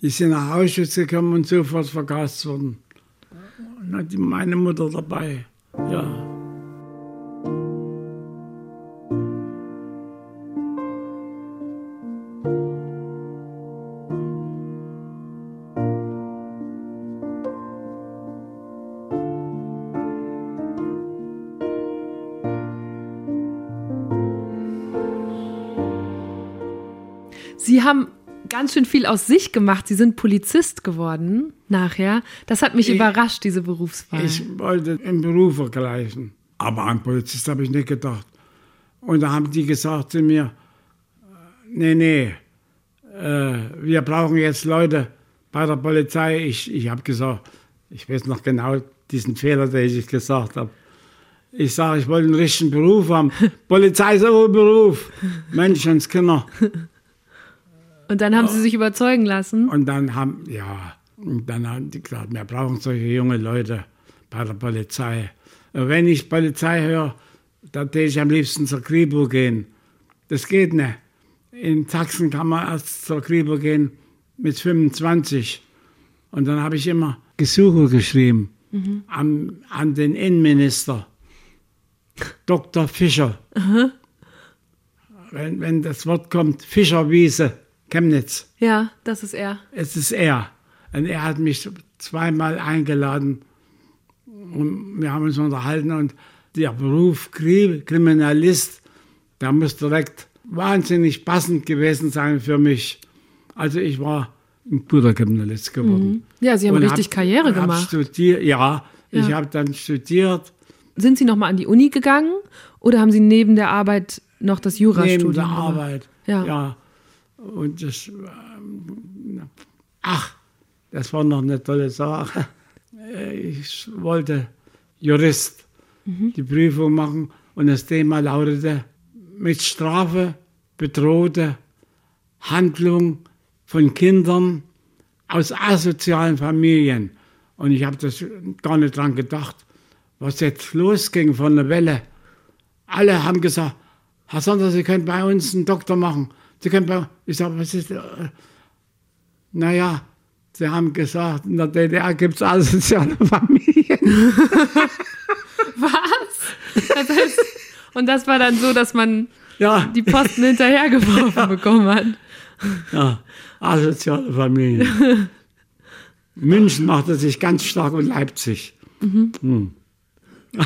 Die sind nach Auschwitz gekommen und sofort vergast worden. Und hat meine Mutter dabei. Ja. Sie haben ganz schön viel aus sich gemacht. Sie sind Polizist geworden nachher. Das hat mich ich, überrascht, diese Berufswahl. Ich wollte im Beruf vergleichen. Aber an Polizist habe ich nicht gedacht. Und da haben die gesagt zu mir, nee, nee, äh, wir brauchen jetzt Leute bei der Polizei. Ich, ich habe gesagt, ich weiß noch genau diesen Fehler, den ich gesagt habe. Ich sage, ich wollte einen richtigen Beruf haben. Polizei ist auch ein Beruf. Menschenskinder. Und dann haben sie sich überzeugen lassen. Und dann haben, ja, und dann haben die gesagt, wir brauchen solche junge Leute. bei der Polizei. Wenn ich Polizei höre, dann würde ich am liebsten zur Kripo gehen. Das geht nicht. In Sachsen kann man erst zur Kripo gehen mit 25. Und dann habe ich immer Gesuche geschrieben mhm. an, an den Innenminister, Dr. Fischer. Mhm. Wenn, wenn das Wort kommt, Fischerwiese, Chemnitz. Ja, das ist er. Es ist er. Und er hat mich zweimal eingeladen und wir haben uns unterhalten und der Beruf Kriminalist, der muss direkt wahnsinnig passend gewesen sein für mich. Also ich war ein guter Kriminalist geworden. Mhm. Ja, Sie haben und richtig hab, Karriere gemacht. Studiert, ja, ja, ich habe dann studiert. Sind Sie nochmal an die Uni gegangen oder haben Sie neben der Arbeit noch das Jurastudium Neben der gemacht? Arbeit, ja. ja. Und das, ähm, ach, das war noch eine tolle Sache. Ich wollte Jurist mhm. die Prüfung machen und das Thema lautete mit Strafe bedrohte Handlung von Kindern aus asozialen Familien. Und ich habe das gar nicht dran gedacht, was jetzt losging von der Welle. Alle haben gesagt, Herr Sonder, Sie können bei uns einen Doktor machen. Sie können bei Ich sage, was ist. Äh, naja, Sie haben gesagt, in der DDR gibt es asoziale Familien. was? Das heißt, und das war dann so, dass man ja. die Posten hinterhergeworfen ja. bekommen hat. Ja, asoziale Familien. München machte sich ganz stark und Leipzig. Mhm. Hm.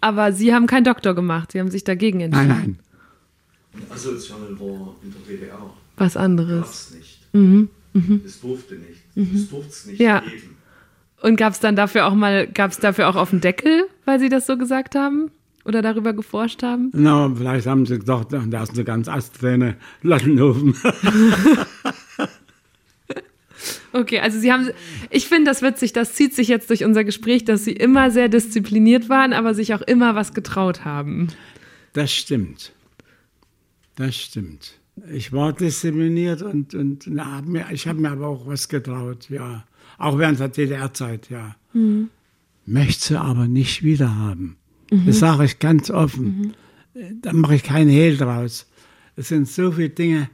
Aber Sie haben keinen Doktor gemacht, Sie haben sich dagegen entschieden. Nein, nein. Asozial war in der DDR. Was anderes. Gab's nicht. Mhm. Mhm. Es durfte nicht. Mhm. Es durfte es nicht ja. geben. Und gab es dann dafür auch mal, gab es dafür auch auf den Deckel, weil Sie das so gesagt haben? Oder darüber geforscht haben? Na, no, vielleicht haben sie gedacht, da ist eine ganz Asträne, Lattenhofen. okay, also Sie haben, ich finde das witzig, das zieht sich jetzt durch unser Gespräch, dass Sie immer sehr diszipliniert waren, aber sich auch immer was getraut haben. Das stimmt. Das stimmt. Ich war diszipliniert und, und na, mir, ich habe mir aber auch was getraut, ja. Auch während der DDR-Zeit, ja. Mhm. Möchte aber nicht wieder haben. Mhm. Das sage ich ganz offen. Mhm. Da mache ich keinen Hehl draus. Es sind so viele Dinge,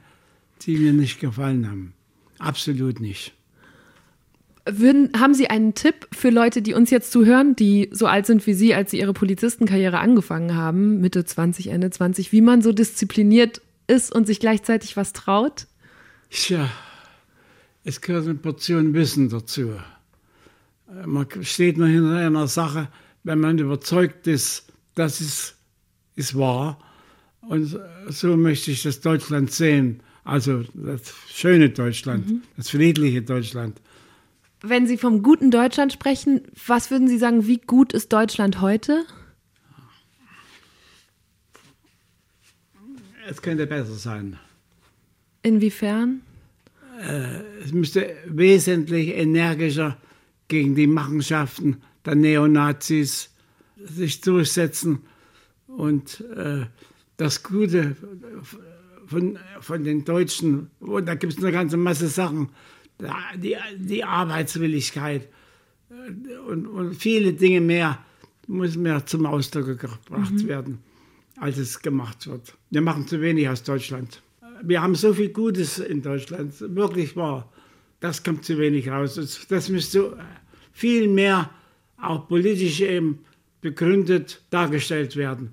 die mir nicht gefallen haben. Absolut nicht. Würden, haben Sie einen Tipp für Leute, die uns jetzt zuhören, die so alt sind wie Sie, als Sie Ihre Polizistenkarriere angefangen haben, Mitte 20, Ende 20, wie man so diszipliniert ist und sich gleichzeitig was traut? Tja, es gehört eine Portion Wissen dazu. Man steht nur hinter einer Sache, wenn man überzeugt ist, das ist, ist wahr. Und so möchte ich das Deutschland sehen. Also das schöne Deutschland, mhm. das friedliche Deutschland. Wenn Sie vom guten Deutschland sprechen, was würden Sie sagen, wie gut ist Deutschland heute? Es könnte besser sein. Inwiefern? Äh, es müsste wesentlich energischer gegen die Machenschaften der Neonazis sich durchsetzen und äh, das Gute von, von den Deutschen, und da gibt es eine ganze Masse Sachen, die, die Arbeitswilligkeit äh, und, und, viele Dinge mehr müssen mehr zum Ausdruck gebracht mhm. werden, als es gemacht wird. Wir machen zu wenig aus Deutschland. Wir haben so viel Gutes in Deutschland, wirklich wahr. Das kommt zu wenig raus. Das, das müsste viel mehr auch politisch eben begründet dargestellt werden.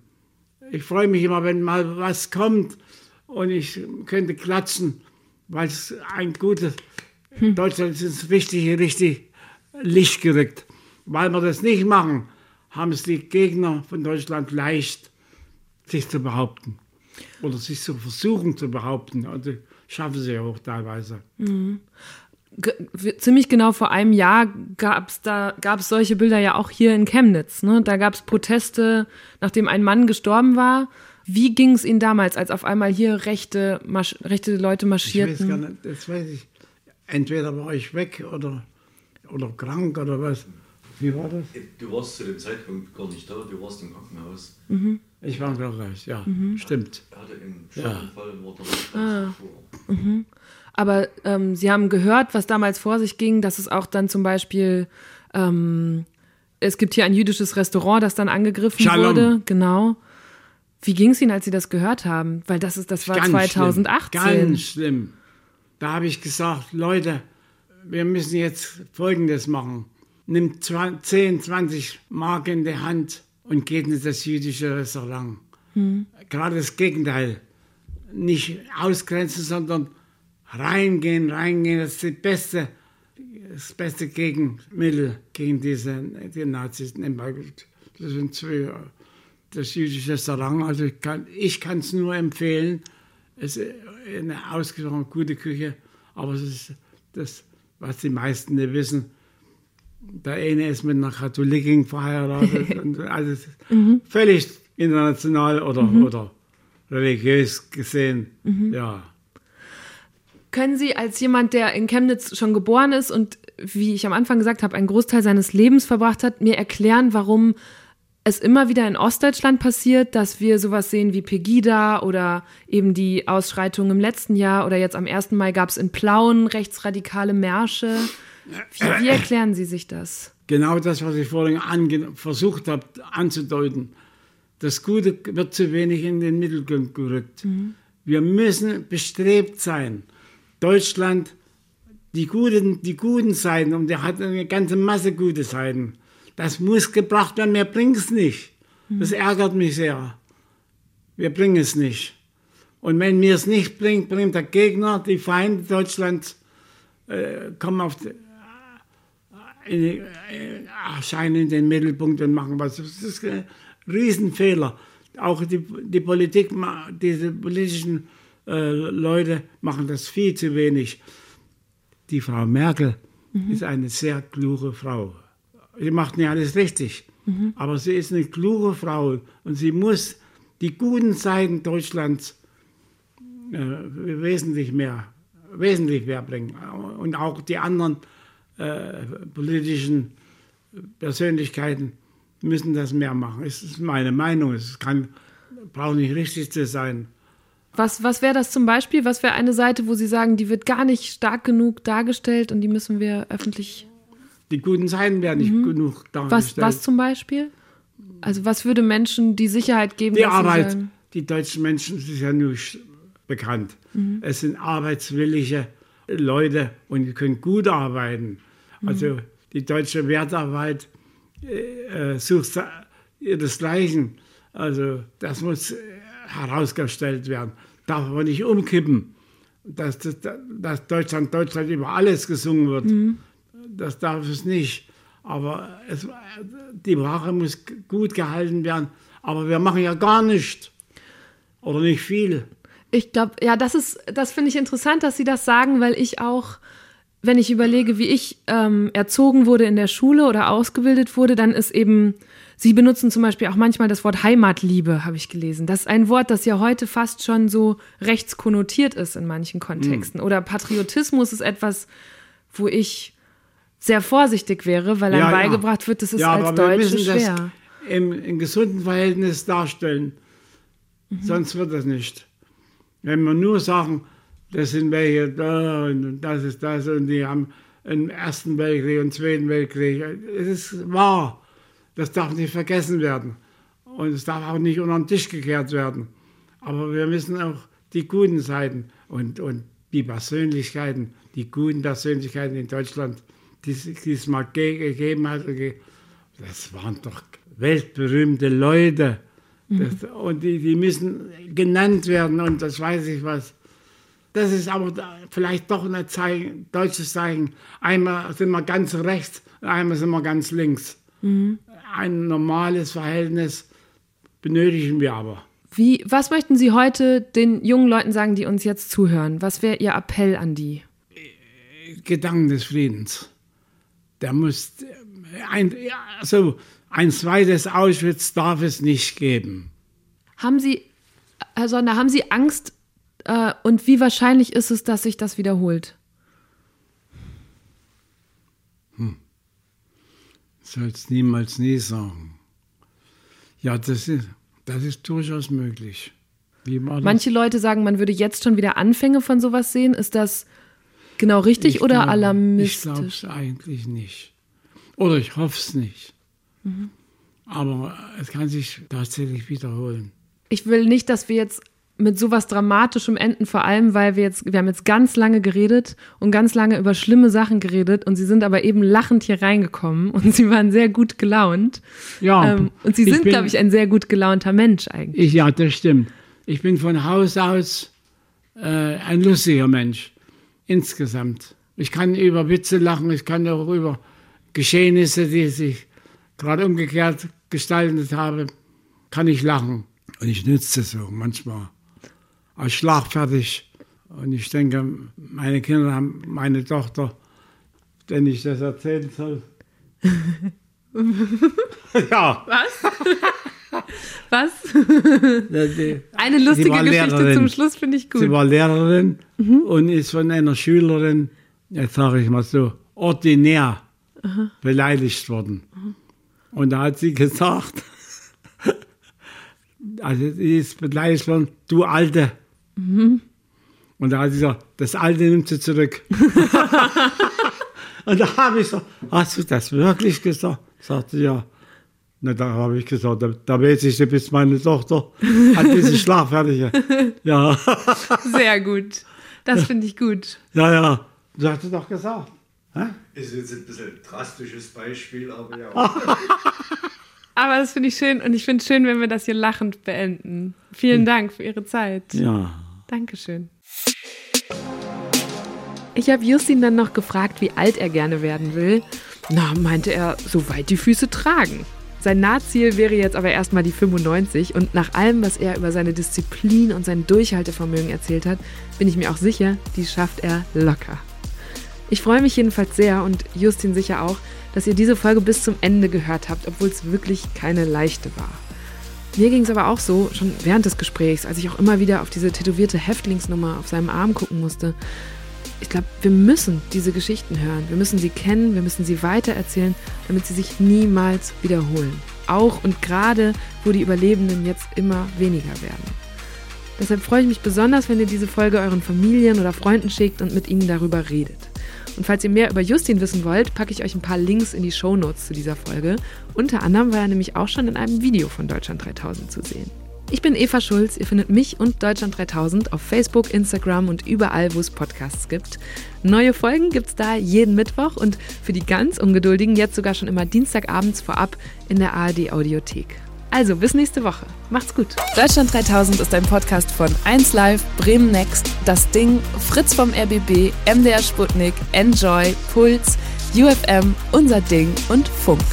Ich freue mich immer, wenn mal was kommt und ich könnte klatschen, weil es ein gutes hm. Deutschland ist ins richtige, richtig Licht gerückt. Weil wir das nicht machen, haben es die Gegner von Deutschland leicht, sich zu behaupten. Oder sich zu versuchen zu behaupten. Und also schaffen sie ja auch teilweise. Mhm ziemlich genau vor einem Jahr gab es da gab es solche Bilder ja auch hier in Chemnitz. Ne? Da gab es Proteste, nachdem ein Mann gestorben war. Wie ging es Ihnen damals, als auf einmal hier rechte, rechte Leute marschierten? Ich weiß gar nicht, das weiß ich. Entweder war ich weg oder, oder krank oder was. Wie war das? Du warst zu dem Zeitpunkt gar nicht da, du warst im Krankenhaus. Mhm. Ich war im Krankenhaus, ja, mhm. stimmt. Er hatte einen Schlaganfall ja. ah. Mhm. Aber ähm, Sie haben gehört, was damals vor sich ging, dass es auch dann zum Beispiel ähm, es gibt hier ein jüdisches Restaurant, das dann angegriffen Shalom. wurde. Genau. Wie ging es Ihnen, als Sie das gehört haben? Weil das ist, das war Ganz 2018. Schlimm, ganz schlimm. Da habe ich gesagt, Leute, wir müssen jetzt Folgendes machen. Nimmt 20, 10, 20 Mark in die Hand und geht in das jüdische Restaurant. Gerade das Gegenteil. Nicht ausgrenzen, sondern reingehen, reingehen. Das ist die beste, das beste Gegenmittel gegen diese die Nazis. Das sind zwei, das jüdische Restaurant. Also ich kann es nur empfehlen. Es ist eine ausgesprochen gute Küche, aber es ist das, was die meisten nicht wissen. Der eine ist mit einer Katholikin verheiratet. und also es ist völlig international oder, oder religiös gesehen. Ja. Können Sie als jemand, der in Chemnitz schon geboren ist und wie ich am Anfang gesagt habe, einen Großteil seines Lebens verbracht hat, mir erklären, warum es immer wieder in Ostdeutschland passiert, dass wir sowas sehen wie Pegida oder eben die Ausschreitungen im letzten Jahr oder jetzt am 1. Mai gab es in Plauen rechtsradikale Märsche. Wie, wie erklären Sie sich das? Genau das, was ich vorhin versucht habe anzudeuten. Das Gute wird zu wenig in den Mittelpunkt gerückt. Wir müssen bestrebt sein, Deutschland die guten, die guten Seiten, und der hat eine ganze Masse gute Seiten, das muss gebracht werden, wir bringen es nicht. Das ärgert mich sehr. Wir bringen es nicht. Und wenn wir es nicht bringen, bringt der Gegner, die Feinde Deutschlands, äh, kommen auf die, in, die- äh, erscheinen in den Mittelpunkt und machen was. Das ist ein Riesenfehler. Auch die, die Politik, diese politischen äh, Leute machen das viel zu wenig. Die Frau Merkel ist eine sehr kluge Frau. Sie macht nicht alles richtig, aber sie ist eine kluge Frau und sie muss die guten Seiten Deutschlands äh, wesentlich mehr, wesentlich mehr bringen. Und auch die anderen äh, politischen Persönlichkeiten müssen das mehr machen. Es ist meine Meinung. Es kann, braucht nicht richtig zu sein. Was, was wäre das zum Beispiel? Was wäre eine Seite, wo Sie sagen, die wird gar nicht stark genug dargestellt und die müssen wir öffentlich. Die guten Seiten werden nicht genug Mhm. Was, dargestellt. was zum Beispiel? Also, was würde Menschen die Sicherheit geben, Die Arbeit, die deutschen Menschen, ist ja nur bekannt. Mhm. Es sind arbeitswillige Leute und die können gut arbeiten. Mhm. Also die deutsche Wertarbeit äh, äh, sucht ihresgleichen. Also das muss äh, herausgestellt werden. Darf aber nicht umkippen, dass, das, dass Deutschland, Deutschland über alles gesungen wird. Mhm. Das darf es nicht. Aber es, die Wache muss gut gehalten werden. Aber wir machen ja gar nichts. Oder nicht viel. Ich glaube, ja, das ist, das finde ich interessant, dass Sie das sagen, weil ich auch, wenn ich überlege, wie ich ähm, erzogen wurde in der Schule oder ausgebildet wurde, dann ist eben, Sie benutzen zum Beispiel auch manchmal das Wort Heimatliebe, habe ich gelesen. Das ist ein Wort, das ja heute fast schon so rechtskonnotiert ist in manchen Kontexten. Oder Patriotismus ist etwas, wo ich sehr vorsichtig wäre, weil einem Ja, ja. beigebracht wird, das ist ja, als aber wir Deutsche schwer. im, im gesunden Verhältnis darstellen. Mhm. Sonst wird das nicht. Wenn wir nur sagen, das sind welche da und das ist das und die haben im Ersten Weltkrieg und Zweiten Weltkrieg. Es ist wahr. Das darf nicht vergessen werden. Und es darf auch nicht unter den Tisch gekehrt werden. Aber wir müssen auch die guten Seiten und, und die Persönlichkeiten, die guten Persönlichkeiten in Deutschland, die es mal ge gegeben hat, das waren doch weltberühmte Leute. Das, und die, die müssen genannt werden und das weiß ich was. Das ist aber vielleicht doch ein Zeichen, deutsches Zeichen. Einmal sind wir ganz rechts, einmal sind wir ganz links. Ein normales Verhältnis benötigen wir aber. Wie, was möchten Sie heute den jungen Leuten sagen, die uns jetzt zuhören? Was wäre Ihr Appell an die? Gedanken des Friedens. Der muss ein, ja, also ein zweites Auschwitz darf es nicht geben. Haben Sie, Herr Sonder, haben Sie Angst äh, und wie wahrscheinlich ist es, dass sich das wiederholt? Soll es niemals nie sagen. Ja, das ist, das ist durchaus möglich. Manche Leute sagen, man würde jetzt schon wieder Anfänge von sowas sehen. Ist das genau richtig Ich oder glaub- Ich alarmistisch? glaube es eigentlich nicht. Oder ich hoffe es nicht. Mhm. Aber es kann sich tatsächlich wiederholen. Ich will nicht, dass wir jetzt mit sowas Dramatischem enden, vor allem, weil wir jetzt, wir haben jetzt ganz lange geredet und ganz lange über schlimme Sachen geredet und sie sind aber eben lachend hier reingekommen und sie waren sehr gut gelaunt. Ja. Ähm, und sie sind, glaube ich, ein sehr gut gelaunter Mensch eigentlich. Ich, ja, das stimmt. Ich bin von Haus aus äh, ein lustiger Mensch. Insgesamt. Ich kann über Witze lachen, ich kann auch über Geschehnisse, die sich gerade umgekehrt gestaltet haben, kann ich lachen. Und ich nütze es so manchmal als schlagfertig. Und ich denke, meine Kinder haben meine Tochter, wenn ich das erzählen soll. ja. Was? Was? Eine lustige Geschichte Lehrerin. zum Schluss finde ich gut. Sie war Lehrerin mhm. und ist von einer Schülerin, jetzt sage ich mal so, ordinär Aha. beleidigt worden. Mhm. Und da hat sie gesagt, also sie ist beleidigt worden, du Alte. Mhm. Und da hat sie gesagt, das Alte nimmt sie zurück. und da habe ich gesagt, hast du das wirklich gesagt? Sagte ja. Na, da habe ich gesagt, da, da weiß ich, bis meine Tochter hat diese schlaffertige. Ja. Sehr gut. Das finde ich gut. Ja, ja. Du hast es doch gesagt. Hä? Ist jetzt ein bisschen ein drastisches Beispiel, aber ja. aber das finde ich schön und ich finde es schön, wenn wir das hier lachend beenden. Vielen Dank für Ihre Zeit. Ja. Dankeschön. Ich habe Justin dann noch gefragt, wie alt er gerne werden will. Na, meinte er, so weit die Füße tragen. Sein Nahziel wäre jetzt aber erstmal die 95 und nach allem, was er über seine Disziplin und sein Durchhaltevermögen erzählt hat, bin ich mir auch sicher, die schafft er locker. Ich freue mich jedenfalls sehr und Justin sicher auch, dass ihr diese Folge bis zum Ende gehört habt, obwohl es wirklich keine leichte war. Mir ging es aber auch so, schon während des Gesprächs, als ich auch immer wieder auf diese tätowierte Häftlingsnummer auf seinem Arm gucken musste. Ich glaube, wir müssen diese Geschichten hören. Wir müssen sie kennen, wir müssen sie weitererzählen, damit sie sich niemals wiederholen. Auch und gerade, wo die Überlebenden jetzt immer weniger werden. Deshalb freue ich mich besonders, wenn ihr diese Folge euren Familien oder Freunden schickt und mit ihnen darüber redet. Und falls ihr mehr über Justin wissen wollt, packe ich euch ein paar Links in die Show Notes zu dieser Folge. Unter anderem war er nämlich auch schon in einem Video von Deutschland 3000 zu sehen. Ich bin Eva Schulz. Ihr findet mich und Deutschland 3000 auf Facebook, Instagram und überall, wo es Podcasts gibt. Neue Folgen gibt es da jeden Mittwoch und für die ganz Ungeduldigen jetzt sogar schon immer Dienstagabends vorab in der ARD Audiothek. Also bis nächste Woche. Macht's gut. Deutschland 3000 ist ein Podcast von 1Live, Bremen Next, Das Ding, Fritz vom RBB, MDR Sputnik, Enjoy, Puls, UFM, Unser Ding und Funk.